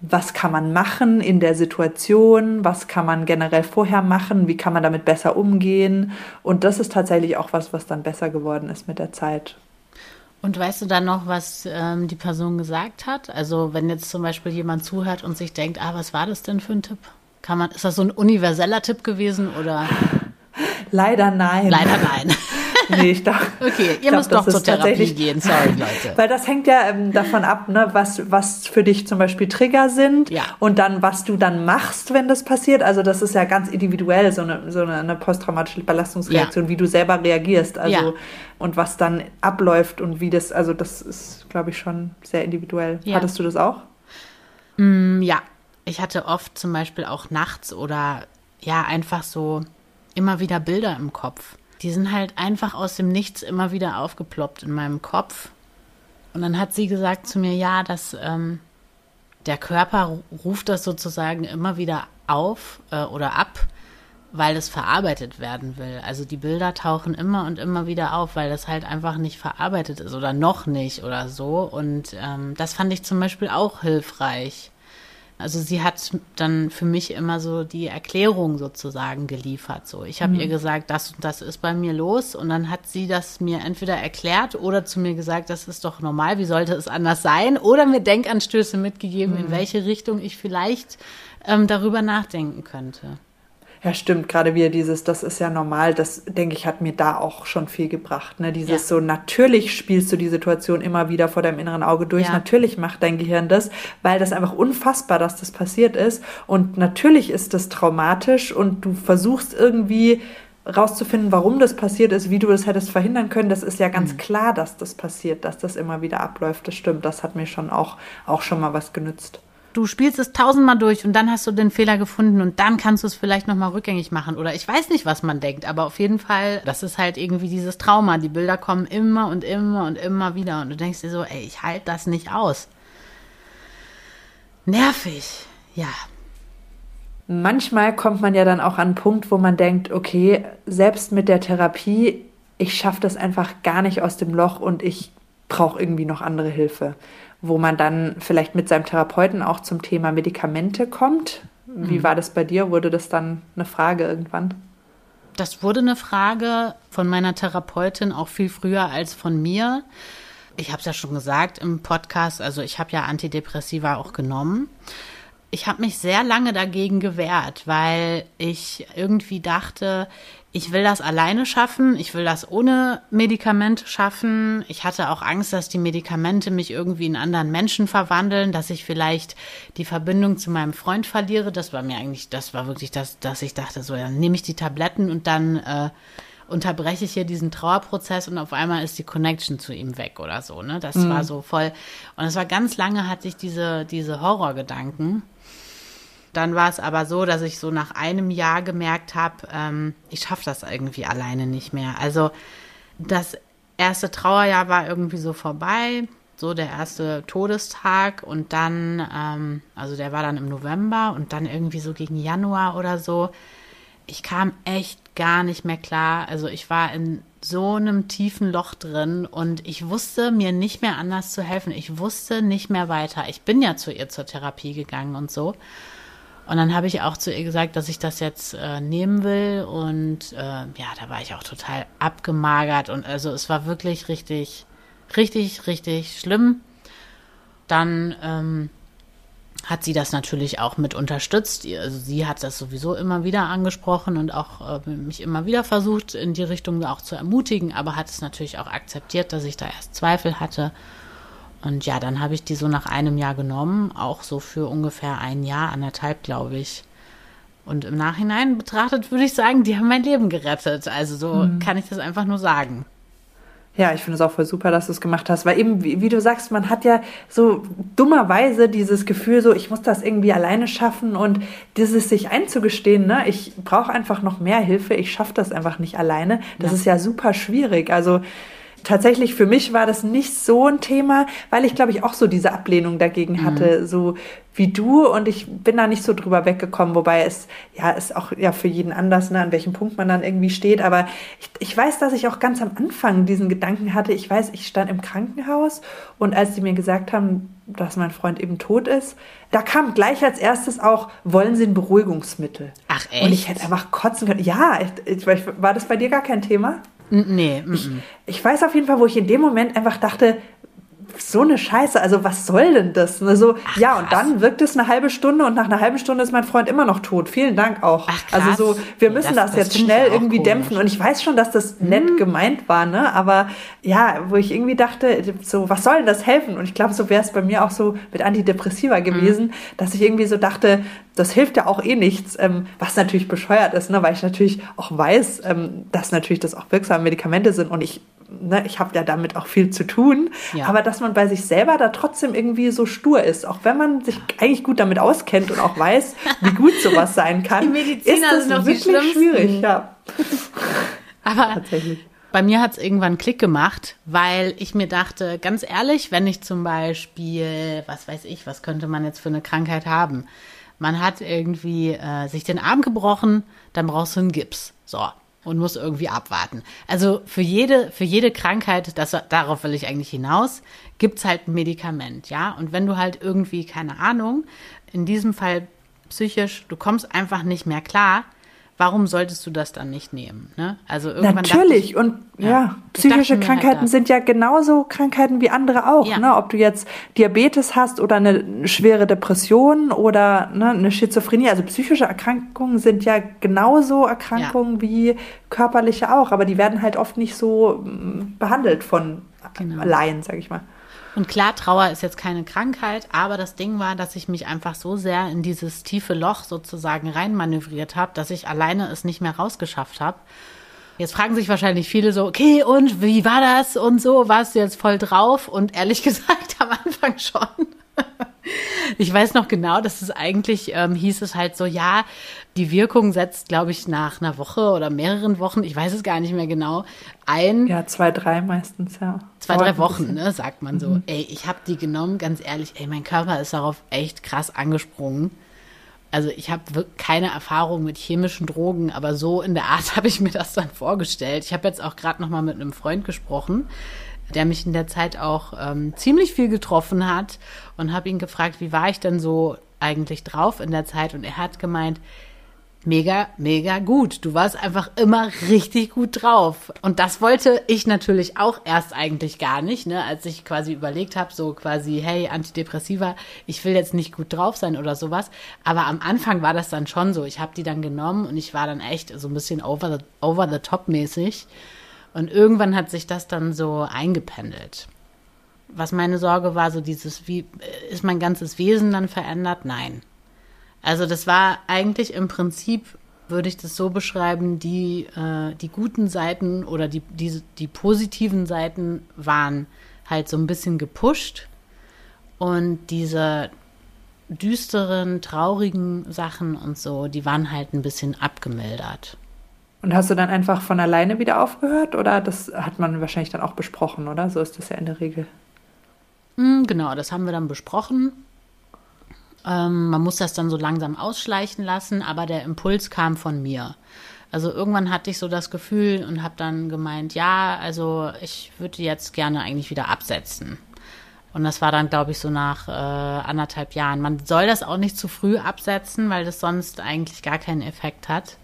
was kann man machen in der Situation, was kann man generell vorher machen, wie kann man damit besser umgehen. Und das ist tatsächlich auch was, was dann besser geworden ist mit der Zeit. Und weißt du dann noch, was ähm, die Person gesagt hat? Also wenn jetzt zum Beispiel jemand zuhört und sich denkt, ah, was war das denn für ein Tipp? Kann man, ist das so ein universeller Tipp gewesen oder? Leider nein. Leider nein. [LAUGHS] nee, ich dachte. Okay, ihr glaub, müsst doch zur Therapie gehen, sorry [LAUGHS] Leute. Weil das hängt ja ähm, davon ab, ne, was, was für dich zum Beispiel Trigger sind ja. und dann, was du dann machst, wenn das passiert. Also das ist ja ganz individuell, so eine, so eine, eine posttraumatische Belastungsreaktion, ja. wie du selber reagierst. Also ja. und was dann abläuft und wie das, also das ist, glaube ich, schon sehr individuell. Hattest du das auch? Mm, ja, ich hatte oft zum Beispiel auch nachts oder ja, einfach so immer wieder Bilder im Kopf. Die sind halt einfach aus dem Nichts immer wieder aufgeploppt in meinem Kopf. Und dann hat sie gesagt zu mir, ja, dass ähm, der Körper ruft das sozusagen immer wieder auf äh, oder ab, weil es verarbeitet werden will. Also die Bilder tauchen immer und immer wieder auf, weil das halt einfach nicht verarbeitet ist oder noch nicht oder so. Und ähm, das fand ich zum Beispiel auch hilfreich. Also sie hat dann für mich immer so die Erklärung sozusagen geliefert. So, ich habe mhm. ihr gesagt, das und das ist bei mir los, und dann hat sie das mir entweder erklärt oder zu mir gesagt, das ist doch normal, wie sollte es anders sein, oder mir Denkanstöße mitgegeben, mhm. in welche Richtung ich vielleicht ähm, darüber nachdenken könnte. Ja, stimmt, gerade wieder dieses, das ist ja normal, das denke ich, hat mir da auch schon viel gebracht. Ne? Dieses ja. so, natürlich spielst du die Situation immer wieder vor deinem inneren Auge durch, ja. natürlich macht dein Gehirn das, weil das einfach unfassbar, dass das passiert ist. Und natürlich ist das traumatisch und du versuchst irgendwie rauszufinden, warum das passiert ist, wie du das hättest verhindern können, das ist ja ganz mhm. klar, dass das passiert, dass das immer wieder abläuft. Das stimmt, das hat mir schon auch, auch schon mal was genützt du spielst es tausendmal durch und dann hast du den Fehler gefunden und dann kannst du es vielleicht nochmal rückgängig machen. Oder ich weiß nicht, was man denkt, aber auf jeden Fall, das ist halt irgendwie dieses Trauma. Die Bilder kommen immer und immer und immer wieder und du denkst dir so, ey, ich halte das nicht aus. Nervig, ja. Manchmal kommt man ja dann auch an einen Punkt, wo man denkt, okay, selbst mit der Therapie, ich schaffe das einfach gar nicht aus dem Loch und ich brauche irgendwie noch andere Hilfe. Wo man dann vielleicht mit seinem Therapeuten auch zum Thema Medikamente kommt. Wie mhm. war das bei dir? Wurde das dann eine Frage irgendwann? Das wurde eine Frage von meiner Therapeutin auch viel früher als von mir. Ich habe es ja schon gesagt im Podcast, also ich habe ja Antidepressiva auch genommen ich habe mich sehr lange dagegen gewehrt, weil ich irgendwie dachte, ich will das alleine schaffen, ich will das ohne Medikamente schaffen. Ich hatte auch Angst, dass die Medikamente mich irgendwie in anderen Menschen verwandeln, dass ich vielleicht die Verbindung zu meinem Freund verliere. Das war mir eigentlich, das war wirklich das, dass ich dachte, so, dann nehme ich die Tabletten und dann äh, unterbreche ich hier diesen Trauerprozess und auf einmal ist die Connection zu ihm weg oder so. Ne? Das mhm. war so voll. Und es war ganz lange hatte ich diese, diese Horrorgedanken. Dann war es aber so, dass ich so nach einem Jahr gemerkt habe, ähm, ich schaffe das irgendwie alleine nicht mehr. Also das erste Trauerjahr war irgendwie so vorbei, so der erste Todestag und dann, ähm, also der war dann im November und dann irgendwie so gegen Januar oder so. Ich kam echt gar nicht mehr klar. Also ich war in so einem tiefen Loch drin und ich wusste mir nicht mehr anders zu helfen. Ich wusste nicht mehr weiter. Ich bin ja zu ihr zur Therapie gegangen und so. Und dann habe ich auch zu ihr gesagt, dass ich das jetzt äh, nehmen will. Und äh, ja, da war ich auch total abgemagert. Und also es war wirklich richtig, richtig, richtig schlimm. Dann ähm, hat sie das natürlich auch mit unterstützt. Also sie hat das sowieso immer wieder angesprochen und auch äh, mich immer wieder versucht, in die Richtung auch zu ermutigen, aber hat es natürlich auch akzeptiert, dass ich da erst Zweifel hatte. Und ja, dann habe ich die so nach einem Jahr genommen, auch so für ungefähr ein Jahr, anderthalb, glaube ich. Und im Nachhinein betrachtet würde ich sagen, die haben mein Leben gerettet. Also so mhm. kann ich das einfach nur sagen. Ja, ich finde es auch voll super, dass du es gemacht hast, weil eben, wie, wie, du sagst, man hat ja so dummerweise dieses Gefühl, so ich muss das irgendwie alleine schaffen und dieses sich einzugestehen, ne, ich brauche einfach noch mehr Hilfe, ich schaffe das einfach nicht alleine. Das ja. ist ja super schwierig. Also tatsächlich für mich war das nicht so ein Thema, weil ich glaube ich auch so diese Ablehnung dagegen mhm. hatte, mhm. so wie du und ich bin da nicht so drüber weggekommen, wobei es ja ist auch ja für jeden anders, ne, an welchem Punkt man dann irgendwie steht, aber ich, ich weiß, dass ich auch ganz am Anfang diesen Gedanken hatte, ich weiß, ich stand im Krankenhaus und als die mir gesagt haben, dass mein Freund eben tot ist, da kam gleich als erstes auch, wollen Sie ein Beruhigungsmittel? Ach echt? Und ich hätte einfach kotzen können. Ja, ich, ich, war das bei dir gar kein Thema? Nee. Ich, ich weiß auf jeden Fall, wo ich in dem Moment einfach dachte, so eine Scheiße, also was soll denn das? So, Ach, ja, und dann wirkt es eine halbe Stunde und nach einer halben Stunde ist mein Freund immer noch tot. Vielen Dank auch. Ach, also so, wir müssen das, das, das jetzt schnell irgendwie komisch. dämpfen. Und ich weiß schon, dass das nett hm. gemeint war, ne? Aber ja, wo ich irgendwie dachte, so, was soll denn das helfen? Und ich glaube, so wäre es bei mir auch so mit Antidepressiva gewesen, hm. dass ich irgendwie so dachte, das hilft ja auch eh nichts, ähm, was natürlich bescheuert ist, ne? weil ich natürlich auch weiß, ähm, dass natürlich das auch wirksame Medikamente sind und ich ne, ich habe ja damit auch viel zu tun, ja. aber dass man bei sich selber da trotzdem irgendwie so stur ist, auch wenn man sich eigentlich gut damit auskennt und auch weiß, wie gut [LAUGHS] sowas sein kann, die Mediziner ist das wirklich schwierig. Ja. [LAUGHS] aber tatsächlich. Bei mir hat es irgendwann Klick gemacht, weil ich mir dachte, ganz ehrlich, wenn ich zum Beispiel, was weiß ich, was könnte man jetzt für eine Krankheit haben? Man hat irgendwie äh, sich den Arm gebrochen, dann brauchst du einen Gips. So, und muss irgendwie abwarten. Also für jede, für jede Krankheit, das, darauf will ich eigentlich hinaus, gibt's halt ein Medikament, ja. Und wenn du halt irgendwie, keine Ahnung, in diesem Fall psychisch, du kommst einfach nicht mehr klar, warum solltest du das dann nicht nehmen? Ne? Also irgendwann Natürlich, ich, und ja, ja psychische halt Krankheiten halt sind ja genauso Krankheiten wie andere auch. Ja. Ne? Ob du jetzt Diabetes hast oder eine schwere Depression oder ne, eine Schizophrenie. Also psychische Erkrankungen sind ja genauso Erkrankungen ja. wie körperliche auch, aber die werden halt oft nicht so mm, behandelt von genau. Laien, sag ich mal. Und klar, Trauer ist jetzt keine Krankheit, aber das Ding war, dass ich mich einfach so sehr in dieses tiefe Loch sozusagen reinmanövriert habe, dass ich alleine es nicht mehr rausgeschafft habe. Jetzt fragen sich wahrscheinlich viele so, okay, und wie war das und so, warst du jetzt voll drauf? Und ehrlich [LAUGHS] gesagt, am Anfang schon. Ich weiß noch genau, dass es eigentlich ähm, hieß es halt so, ja, die Wirkung setzt, glaube ich, nach einer Woche oder mehreren Wochen, ich weiß es gar nicht mehr genau, ein. Ja, zwei, drei meistens, ja. Zwei, drei Wochen, ne, sagt man so. Mhm. Ey, ich habe die genommen, ganz ehrlich, ey, mein Körper ist darauf echt krass angesprungen. Also ich habe keine Erfahrung mit chemischen Drogen, aber so in der Art [LAUGHS] habe ich mir das dann vorgestellt. Ich habe jetzt auch gerade noch mal mit einem Freund gesprochen, der mich in der Zeit auch ähm, ziemlich viel getroffen hat und habe ihn gefragt, wie war ich denn so eigentlich drauf in der Zeit und er hat gemeint, mega, mega gut. Du warst einfach immer richtig gut drauf. Und das wollte ich natürlich auch erst eigentlich gar nicht, ne, als ich quasi überlegt habe, so quasi, hey, Antidepressiva, ich will jetzt nicht gut drauf sein oder sowas. Aber am Anfang war das dann schon so. Ich habe die dann genommen und ich war dann echt so ein bisschen over the, over the top mäßig. Und irgendwann hat sich das dann so eingependelt. Was meine Sorge war, so dieses, wie ist mein ganzes Wesen dann verändert? Nein. Also das war eigentlich im Prinzip, würde ich das so beschreiben, die, äh, die guten Seiten oder die, die, die positiven Seiten waren halt so ein bisschen gepusht und diese düsteren, traurigen Sachen und so, die waren halt ein bisschen abgemildert. Und hast du dann einfach von alleine wieder aufgehört oder das hat man wahrscheinlich dann auch besprochen, oder? So ist das ja in der Regel. Mm, genau, das haben wir dann besprochen. Ähm, man muss das dann so langsam ausschleichen lassen, aber der Impuls kam von mir. Also irgendwann hatte ich so das Gefühl und habe dann gemeint, ja, also ich würde jetzt gerne eigentlich wieder absetzen. Und das war dann, glaube ich, so nach äh, anderthalb Jahren. Man soll das auch nicht zu früh absetzen, weil das sonst eigentlich gar keinen Effekt hat.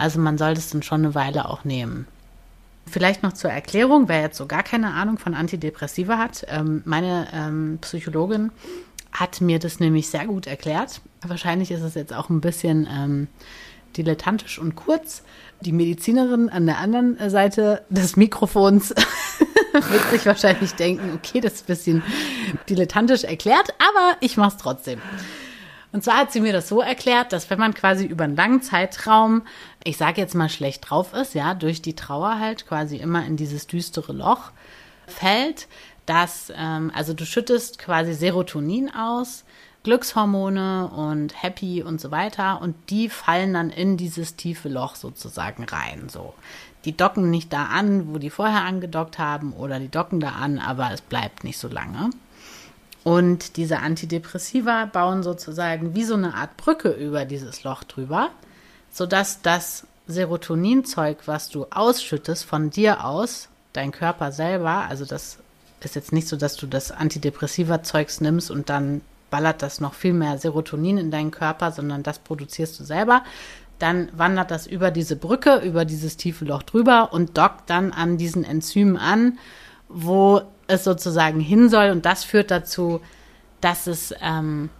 Also man soll das dann schon eine Weile auch nehmen. Vielleicht noch zur Erklärung, wer jetzt so gar keine Ahnung von Antidepressiva hat. Ähm, meine ähm, Psychologin hat mir das nämlich sehr gut erklärt. Wahrscheinlich ist es jetzt auch ein bisschen ähm, dilettantisch und kurz. Die Medizinerin an der anderen Seite des Mikrofons [LAUGHS] wird sich wahrscheinlich denken, okay, das ist ein bisschen dilettantisch erklärt, aber ich mache es trotzdem. Und zwar hat sie mir das so erklärt, dass wenn man quasi über einen langen Zeitraum, ich sage jetzt mal schlecht drauf ist, ja, durch die Trauer halt quasi immer in dieses düstere Loch fällt, dass, ähm, also du schüttest quasi Serotonin aus, Glückshormone und Happy und so weiter und die fallen dann in dieses tiefe Loch sozusagen rein. So, die docken nicht da an, wo die vorher angedockt haben, oder die docken da an, aber es bleibt nicht so lange. Und diese Antidepressiva bauen sozusagen wie so eine Art Brücke über dieses Loch drüber, sodass das Serotoninzeug, was du ausschüttest von dir aus, dein Körper selber, also das ist jetzt nicht so, dass du das Antidepressiva-Zeugs nimmst und dann ballert das noch viel mehr Serotonin in deinen Körper, sondern das produzierst du selber. Dann wandert das über diese Brücke, über dieses tiefe Loch drüber und dockt dann an diesen Enzymen an, wo es sozusagen hin soll. Und das führt dazu, dass es ähm,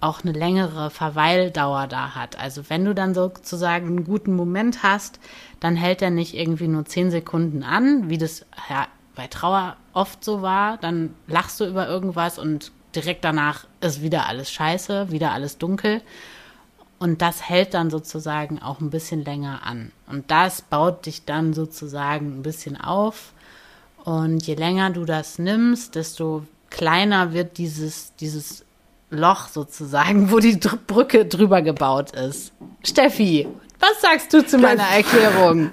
auch eine längere Verweildauer da hat. Also wenn du dann sozusagen einen guten Moment hast, dann hält er nicht irgendwie nur zehn Sekunden an, wie das ja, bei Trauer oft so war, dann lachst du über irgendwas und direkt danach ist wieder alles scheiße, wieder alles dunkel. Und das hält dann sozusagen auch ein bisschen länger an. Und das baut dich dann sozusagen ein bisschen auf. Und je länger du das nimmst, desto kleiner wird dieses, dieses Loch sozusagen, [LAUGHS] wo die Brücke drüber gebaut ist. Steffi, was sagst du zu meiner Erklärung?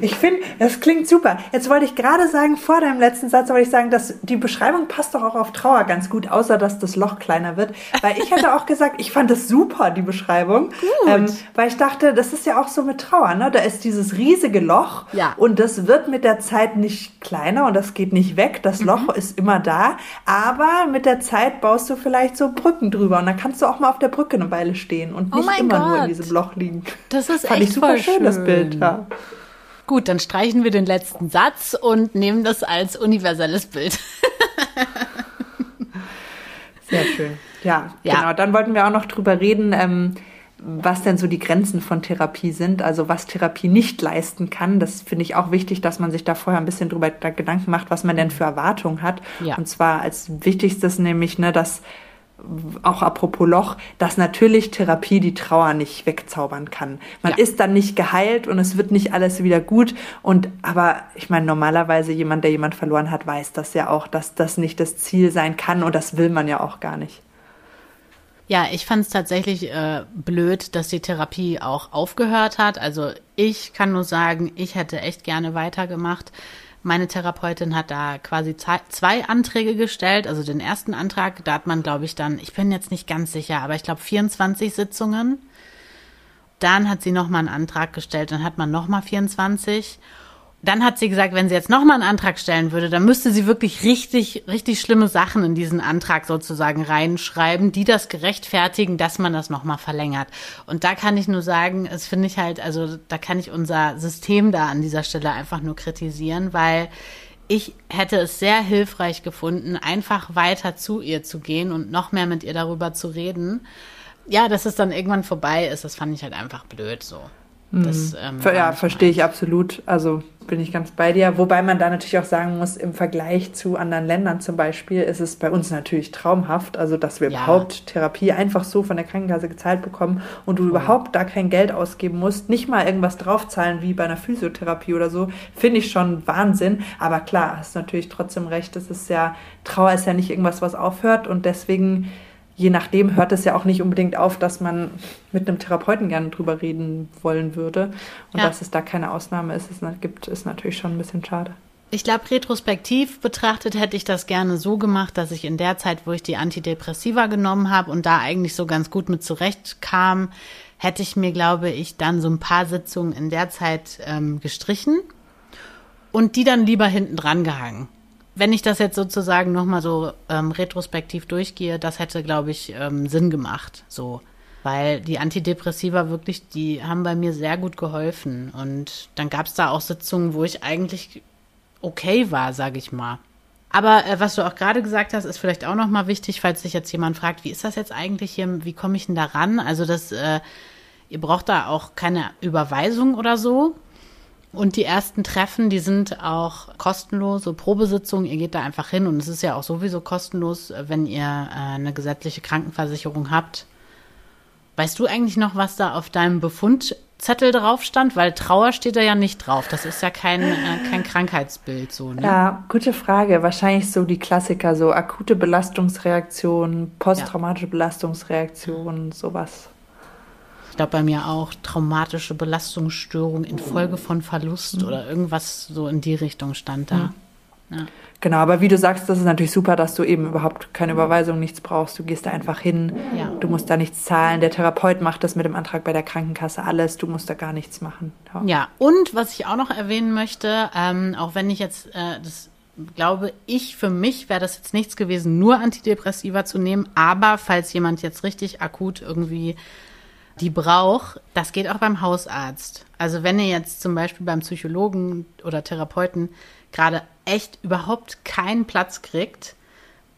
Ich finde, das klingt super. Jetzt wollte ich gerade sagen, vor deinem letzten Satz wollte ich sagen, dass die Beschreibung passt doch auch auf Trauer ganz gut, außer dass das Loch kleiner wird. Weil ich hätte auch gesagt, ich fand das super, die Beschreibung. Gut. Ähm, weil ich dachte, das ist ja auch so mit Trauer, ne? Da ist dieses riesige Loch ja. und das wird mit der Zeit nicht kleiner und das geht nicht weg. Das mhm. Loch ist immer da. Aber mit der Zeit baust du vielleicht so Brücken drüber und dann kannst du auch mal auf der Brücke eine Weile stehen und oh nicht oh immer Gott. nur in diesem Loch liegen. Das ist Fand echt ich super schön, schön, das Bild. Ja. Gut, dann streichen wir den letzten Satz und nehmen das als universelles Bild. [LAUGHS] Sehr schön. Ja, ja, genau. Dann wollten wir auch noch drüber reden, ähm, was denn so die Grenzen von Therapie sind, also was Therapie nicht leisten kann. Das finde ich auch wichtig, dass man sich da vorher ein bisschen drüber Gedanken macht, was man denn für Erwartungen hat. Ja. Und zwar als wichtigstes nämlich, ne, dass auch apropos Loch, dass natürlich Therapie die Trauer nicht wegzaubern kann. Man ja. ist dann nicht geheilt und es wird nicht alles wieder gut. Und aber ich meine, normalerweise jemand, der jemand verloren hat, weiß das ja auch, dass das nicht das Ziel sein kann und das will man ja auch gar nicht. Ja, ich fand es tatsächlich äh, blöd, dass die Therapie auch aufgehört hat. Also ich kann nur sagen, ich hätte echt gerne weitergemacht. Meine Therapeutin hat da quasi zwei Anträge gestellt. Also den ersten Antrag, da hat man, glaube ich, dann, ich bin jetzt nicht ganz sicher, aber ich glaube 24 Sitzungen. Dann hat sie nochmal einen Antrag gestellt, dann hat man nochmal 24. dann hat sie gesagt, wenn sie jetzt nochmal einen Antrag stellen würde, dann müsste sie wirklich richtig, richtig schlimme Sachen in diesen Antrag sozusagen reinschreiben, die das gerechtfertigen, dass man das nochmal verlängert. Und da kann ich nur sagen, es finde ich halt, also da kann ich unser System da an dieser Stelle einfach nur kritisieren, weil ich hätte es sehr hilfreich gefunden, einfach weiter zu ihr zu gehen und noch mehr mit ihr darüber zu reden. Ja, dass es dann irgendwann vorbei ist, das fand ich halt einfach blöd so. Das, mhm. ähm, ja, verstehe ich absolut. Also bin ich ganz bei dir. Wobei man da natürlich auch sagen muss, im Vergleich zu anderen Ländern zum Beispiel ist es bei uns natürlich traumhaft, also dass wir ja. überhaupt Therapie einfach so von der Krankenkasse gezahlt bekommen und du mhm. überhaupt da kein Geld ausgeben musst, nicht mal irgendwas draufzahlen wie bei einer Physiotherapie oder so, finde ich schon Wahnsinn. Aber klar, hast natürlich trotzdem recht, es ist ja, Trauer ist ja nicht irgendwas, was aufhört und deswegen je nachdem hört es ja auch nicht unbedingt auf, dass man mit einem Therapeuten gerne drüber reden wollen würde. Und ja. dass es da keine Ausnahme ist, es gibt, ist natürlich schon ein bisschen schade. Ich glaube, retrospektiv betrachtet hätte ich das gerne so gemacht, dass ich in der Zeit, wo ich die Antidepressiva genommen habe und da eigentlich so ganz gut mit zurechtkam, hätte ich mir, glaube ich, dann so ein paar Sitzungen in der Zeit ähm, gestrichen und die dann lieber hinten dran gehangen wenn ich das jetzt sozusagen nochmal so ähm, retrospektiv durchgehe, das hätte, glaube ich, ähm, Sinn gemacht. So. Weil die Antidepressiva wirklich, die haben bei mir sehr gut geholfen. Und dann gab es da auch Sitzungen, wo ich eigentlich okay war, sage ich mal. Aber äh, was du auch gerade gesagt hast, ist vielleicht auch nochmal wichtig, falls sich jetzt jemand fragt, wie ist das jetzt eigentlich hier, wie komme ich denn da ran? Also das, äh, ihr braucht da auch keine Überweisung oder so. Und die ersten Treffen, die sind auch kostenlos, so Probesitzungen. Ihr geht da einfach hin und es ist ja auch sowieso kostenlos, wenn ihr äh, eine gesetzliche Krankenversicherung habt. Weißt du eigentlich noch, was da auf deinem Befundzettel drauf stand? Weil Trauer steht da ja nicht drauf. Das ist ja kein, äh, kein Krankheitsbild so. Ne? Ja, gute Frage. Wahrscheinlich so die Klassiker, so akute Belastungsreaktion, posttraumatische ja. Belastungsreaktion, sowas. Ich glaube bei mir auch traumatische Belastungsstörung infolge von Verlust mhm. oder irgendwas so in die Richtung stand da. Mhm. Ja. Genau, aber wie du sagst, das ist natürlich super, dass du eben überhaupt keine Überweisung, nichts brauchst. Du gehst da einfach hin, ja. du musst da nichts zahlen. Der Therapeut macht das mit dem Antrag bei der Krankenkasse alles, du musst da gar nichts machen. Ja, ja und was ich auch noch erwähnen möchte, ähm, auch wenn ich jetzt äh, das glaube ich, für mich wäre das jetzt nichts gewesen, nur Antidepressiva zu nehmen. Aber falls jemand jetzt richtig akut irgendwie die braucht, das geht auch beim Hausarzt. Also wenn ihr jetzt zum Beispiel beim Psychologen oder Therapeuten gerade echt überhaupt keinen Platz kriegt,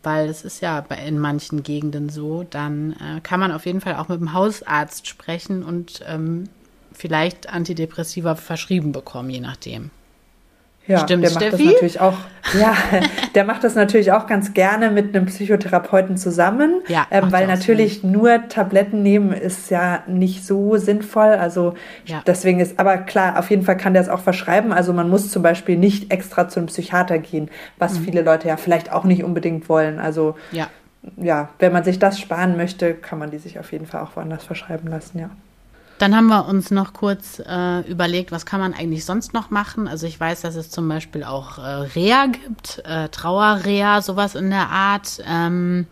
weil es ist ja in manchen Gegenden so, dann äh, kann man auf jeden Fall auch mit dem Hausarzt sprechen und ähm, vielleicht Antidepressiva verschrieben bekommen, je nachdem. Ja, Stimmt, der macht Steffi? das natürlich auch. Ja, [LAUGHS] der macht das natürlich auch ganz gerne mit einem Psychotherapeuten zusammen, ja, ähm, weil natürlich Sinn. nur Tabletten nehmen ist ja nicht so sinnvoll. Also ja. deswegen ist, aber klar, auf jeden Fall kann der es auch verschreiben. Also man muss zum Beispiel nicht extra zu einem Psychiater gehen, was mhm. viele Leute ja vielleicht auch nicht unbedingt wollen. Also ja. ja, wenn man sich das sparen möchte, kann man die sich auf jeden Fall auch woanders verschreiben lassen, ja. Dann haben wir uns noch kurz äh, überlegt, was kann man eigentlich sonst noch machen. Also ich weiß, dass es zum Beispiel auch äh, Reha gibt, äh, Trauerreha, sowas in der Art. Ähm,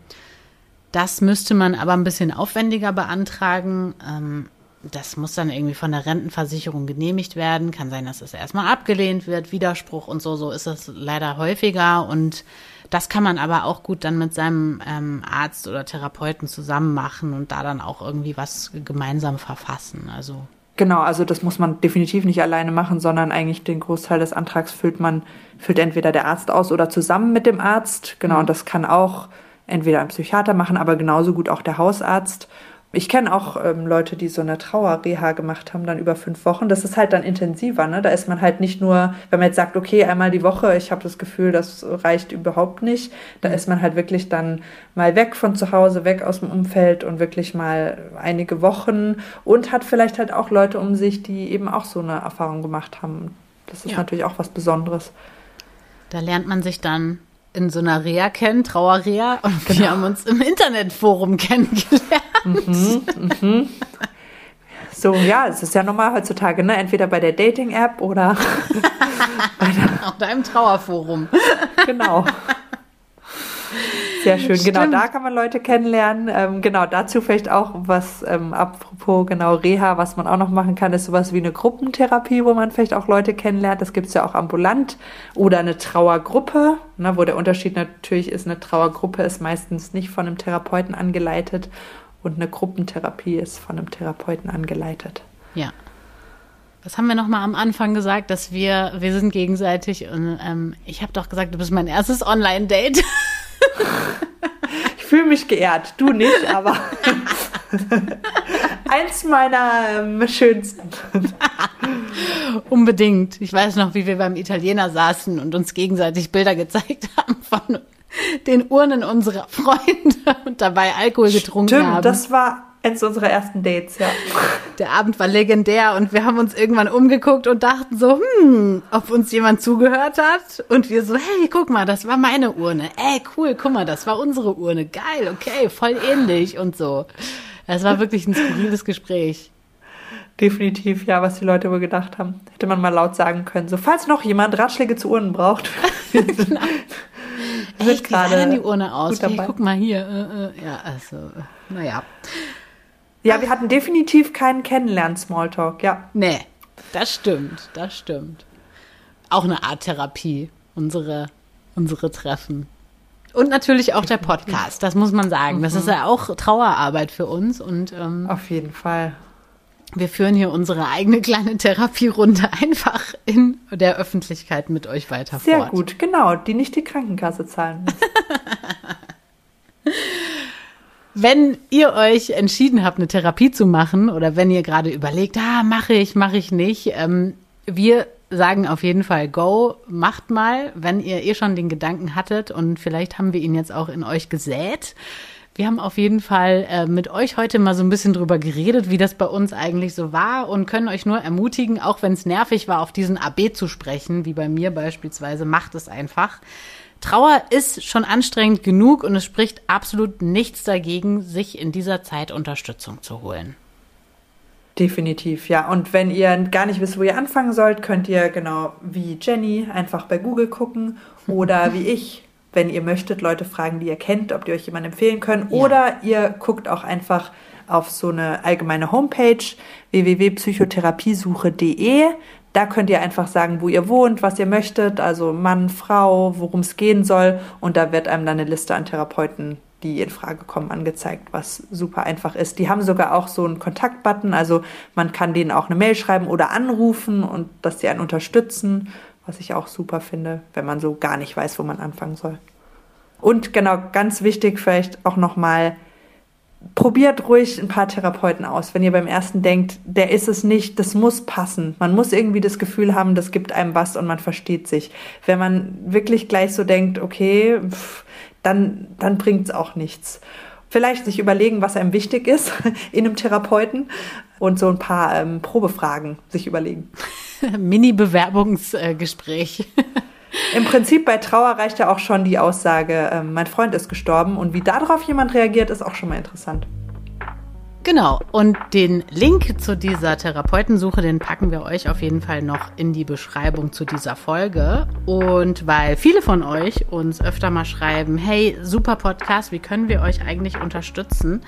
das müsste man aber ein bisschen aufwendiger beantragen. Ähm, das muss dann irgendwie von der Rentenversicherung genehmigt werden. Kann sein, dass es erstmal abgelehnt wird, Widerspruch und so. So ist es leider häufiger und das kann man aber auch gut dann mit seinem ähm, Arzt oder Therapeuten zusammen machen und da dann auch irgendwie was gemeinsam verfassen. Also Genau, also das muss man definitiv nicht alleine machen, sondern eigentlich den Großteil des Antrags füllt man, füllt entweder der Arzt aus oder zusammen mit dem Arzt. Genau, mhm. und das kann auch entweder ein Psychiater machen, aber genauso gut auch der Hausarzt. Ich kenne auch ähm, Leute, die so eine Trauerreha gemacht haben, dann über fünf Wochen. Das ist halt dann intensiver. Ne? Da ist man halt nicht nur, wenn man jetzt sagt, okay, einmal die Woche, ich habe das Gefühl, das reicht überhaupt nicht. Da mhm. ist man halt wirklich dann mal weg von zu Hause, weg aus dem Umfeld und wirklich mal einige Wochen und hat vielleicht halt auch Leute um sich, die eben auch so eine Erfahrung gemacht haben. Das ist ja. natürlich auch was Besonderes. Da lernt man sich dann in so einer Reha kennen, Trauerreha, und genau. wir haben uns im Internetforum [LAUGHS] kennengelernt. Mhm, mhm. So, ja, es ist ja normal heutzutage, ne? Entweder bei der Dating-App oder [LAUGHS] bei der oder im Trauerforum. Genau. Sehr schön, genau, Stimmt. genau, da kann man Leute kennenlernen. Ähm, genau, dazu vielleicht auch was, ähm, apropos genau Reha, was man auch noch machen kann, ist sowas wie eine Gruppentherapie, wo man vielleicht auch Leute kennenlernt. Das gibt's ja auch ambulant oder eine Trauergruppe, ne, wo der Unterschied natürlich ist, eine Trauergruppe ist meistens nicht von einem Therapeuten angeleitet und eine Gruppentherapie ist von einem Therapeuten angeleitet. Ja. Was haben wir noch mal am Anfang gesagt, dass wir, wir sind gegenseitig und ähm, ich habe doch gesagt, du bist mein erstes Online-Date. ich fühle mich geehrt, du nicht, aber [LAUGHS] eins meiner ähm, schönsten. [LAUGHS] Unbedingt. Ich weiß noch, wie wir beim Italiener saßen und uns gegenseitig Bilder gezeigt haben von den Urnen unserer Freunde [LAUGHS] und dabei Alkohol getrunken Stimmt, haben. Das war eines unserer ersten Dates, ja. [LAUGHS] Der Abend war legendär und wir haben uns irgendwann umgeguckt und dachten so, hm, ob uns jemand zugehört hat. Und wir so, hey, guck mal, das war meine Urne. Ey, cool, guck mal, das war unsere Urne. Geil, okay, voll ähnlich und so. Es war wirklich ein skurriles Gespräch. Definitiv, ja, was die Leute wohl gedacht haben. Hätte man mal laut sagen können. So, falls noch jemand Ratschläge zu Urnen braucht. [LAUGHS] genau. Ich gerade die Urne aus. Hey, guck mal hier. Äh, äh, ja, also, naja. Ja, wir hatten definitiv keinen Kennenlernen-Smalltalk, ja. Nee, das stimmt, das stimmt. Auch eine Art Therapie, unsere, unsere Treffen. Und natürlich auch der Podcast, das muss man sagen. Das ist mhm. ja auch Trauerarbeit für uns. Und, ähm, Auf jeden Fall. Wir führen hier unsere eigene kleine Therapierunde [LAUGHS] einfach in der Öffentlichkeit mit euch weiter Sehr fort. Sehr gut, genau, die nicht die Krankenkasse zahlen muss. [LAUGHS] wenn ihr euch entschieden habt, eine Therapie zu machen oder wenn ihr gerade überlegt, ah, mache ich, mache ich nicht, ähm, wir sagen auf jeden Fall Go, macht mal, wenn ihr eh schon den Gedanken hattet und vielleicht haben wir ihn jetzt auch in euch gesät. Wir haben auf jeden Fall äh, mit euch heute mal so ein bisschen drüber geredet, wie das bei uns eigentlich so war und können euch nur ermutigen, auch wenn es nervig war, auf diesen AB zu sprechen, wie bei mir beispielsweise, macht es einfach. Trauer ist schon anstrengend genug und es spricht absolut nichts dagegen, sich in dieser Zeit Unterstützung zu holen. Definitiv, ja. Und wenn ihr gar nicht wisst, wo ihr anfangen sollt, könnt ihr genau wie Jenny einfach bei Google gucken oder wie [LAUGHS] ich, wenn ihr möchtet, Leute fragen, die ihr kennt, ob die euch jemand empfehlen können. Ja. Oder ihr guckt auch einfach auf so eine allgemeine Homepage www.psychotherapiesuche.de. Da könnt ihr einfach sagen, wo ihr wohnt, was ihr möchtet, also Mann, Frau, worum es gehen soll. Und da wird einem dann eine Liste an Therapeuten, die in Frage kommen, angezeigt, was super einfach ist. Die haben sogar auch so einen Kontaktbutton, also man kann denen auch eine Mail schreiben oder anrufen und dass sie einen unterstützen, was ich auch super finde, wenn man so gar nicht weiß, wo man anfangen soll. Und genau, ganz wichtig vielleicht auch nochmal, probiert ruhig ein paar Therapeuten aus. Wenn ihr beim ersten denkt, der ist es nicht, das muss passen. Man muss irgendwie das Gefühl haben, das gibt einem was und man versteht sich. Wenn man wirklich gleich so denkt, okay, pff, dann, dann bringt's auch nichts. Vielleicht sich überlegen, was einem wichtig ist [LAUGHS] in einem Therapeuten und so ein paar ähm, Probefragen sich überlegen. [LAUGHS] Mini-Bewerbungsgespräch. [LAUGHS] Im Prinzip bei Trauer reicht ja auch schon die Aussage, äh, mein Freund ist gestorben und wie darauf jemand reagiert, ist auch schon mal interessant. Genau, und den Link zu dieser Therapeutensuche, den packen wir euch auf jeden Fall noch in die Beschreibung zu dieser Folge. Und weil viele von euch uns öfter mal schreiben, hey, super Podcast, wie können wir euch eigentlich unterstützen?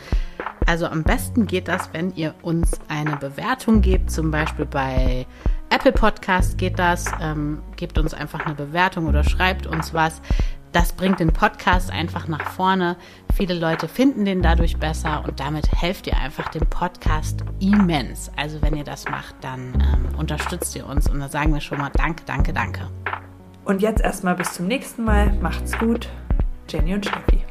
Also am besten geht das, wenn ihr uns eine Bewertung gebt, zum Beispiel bei Apple Podcast geht das. Ähm, gebt uns einfach eine Bewertung oder schreibt uns was. Das bringt den Podcast einfach nach vorne. Viele Leute finden den dadurch besser und damit helft ihr einfach dem Podcast immens. Also wenn ihr das macht, dann ähm, unterstützt ihr uns und da sagen wir schon mal Danke, danke, danke. Und jetzt erstmal bis zum nächsten Mal. Macht's gut. Jenny und Steffi.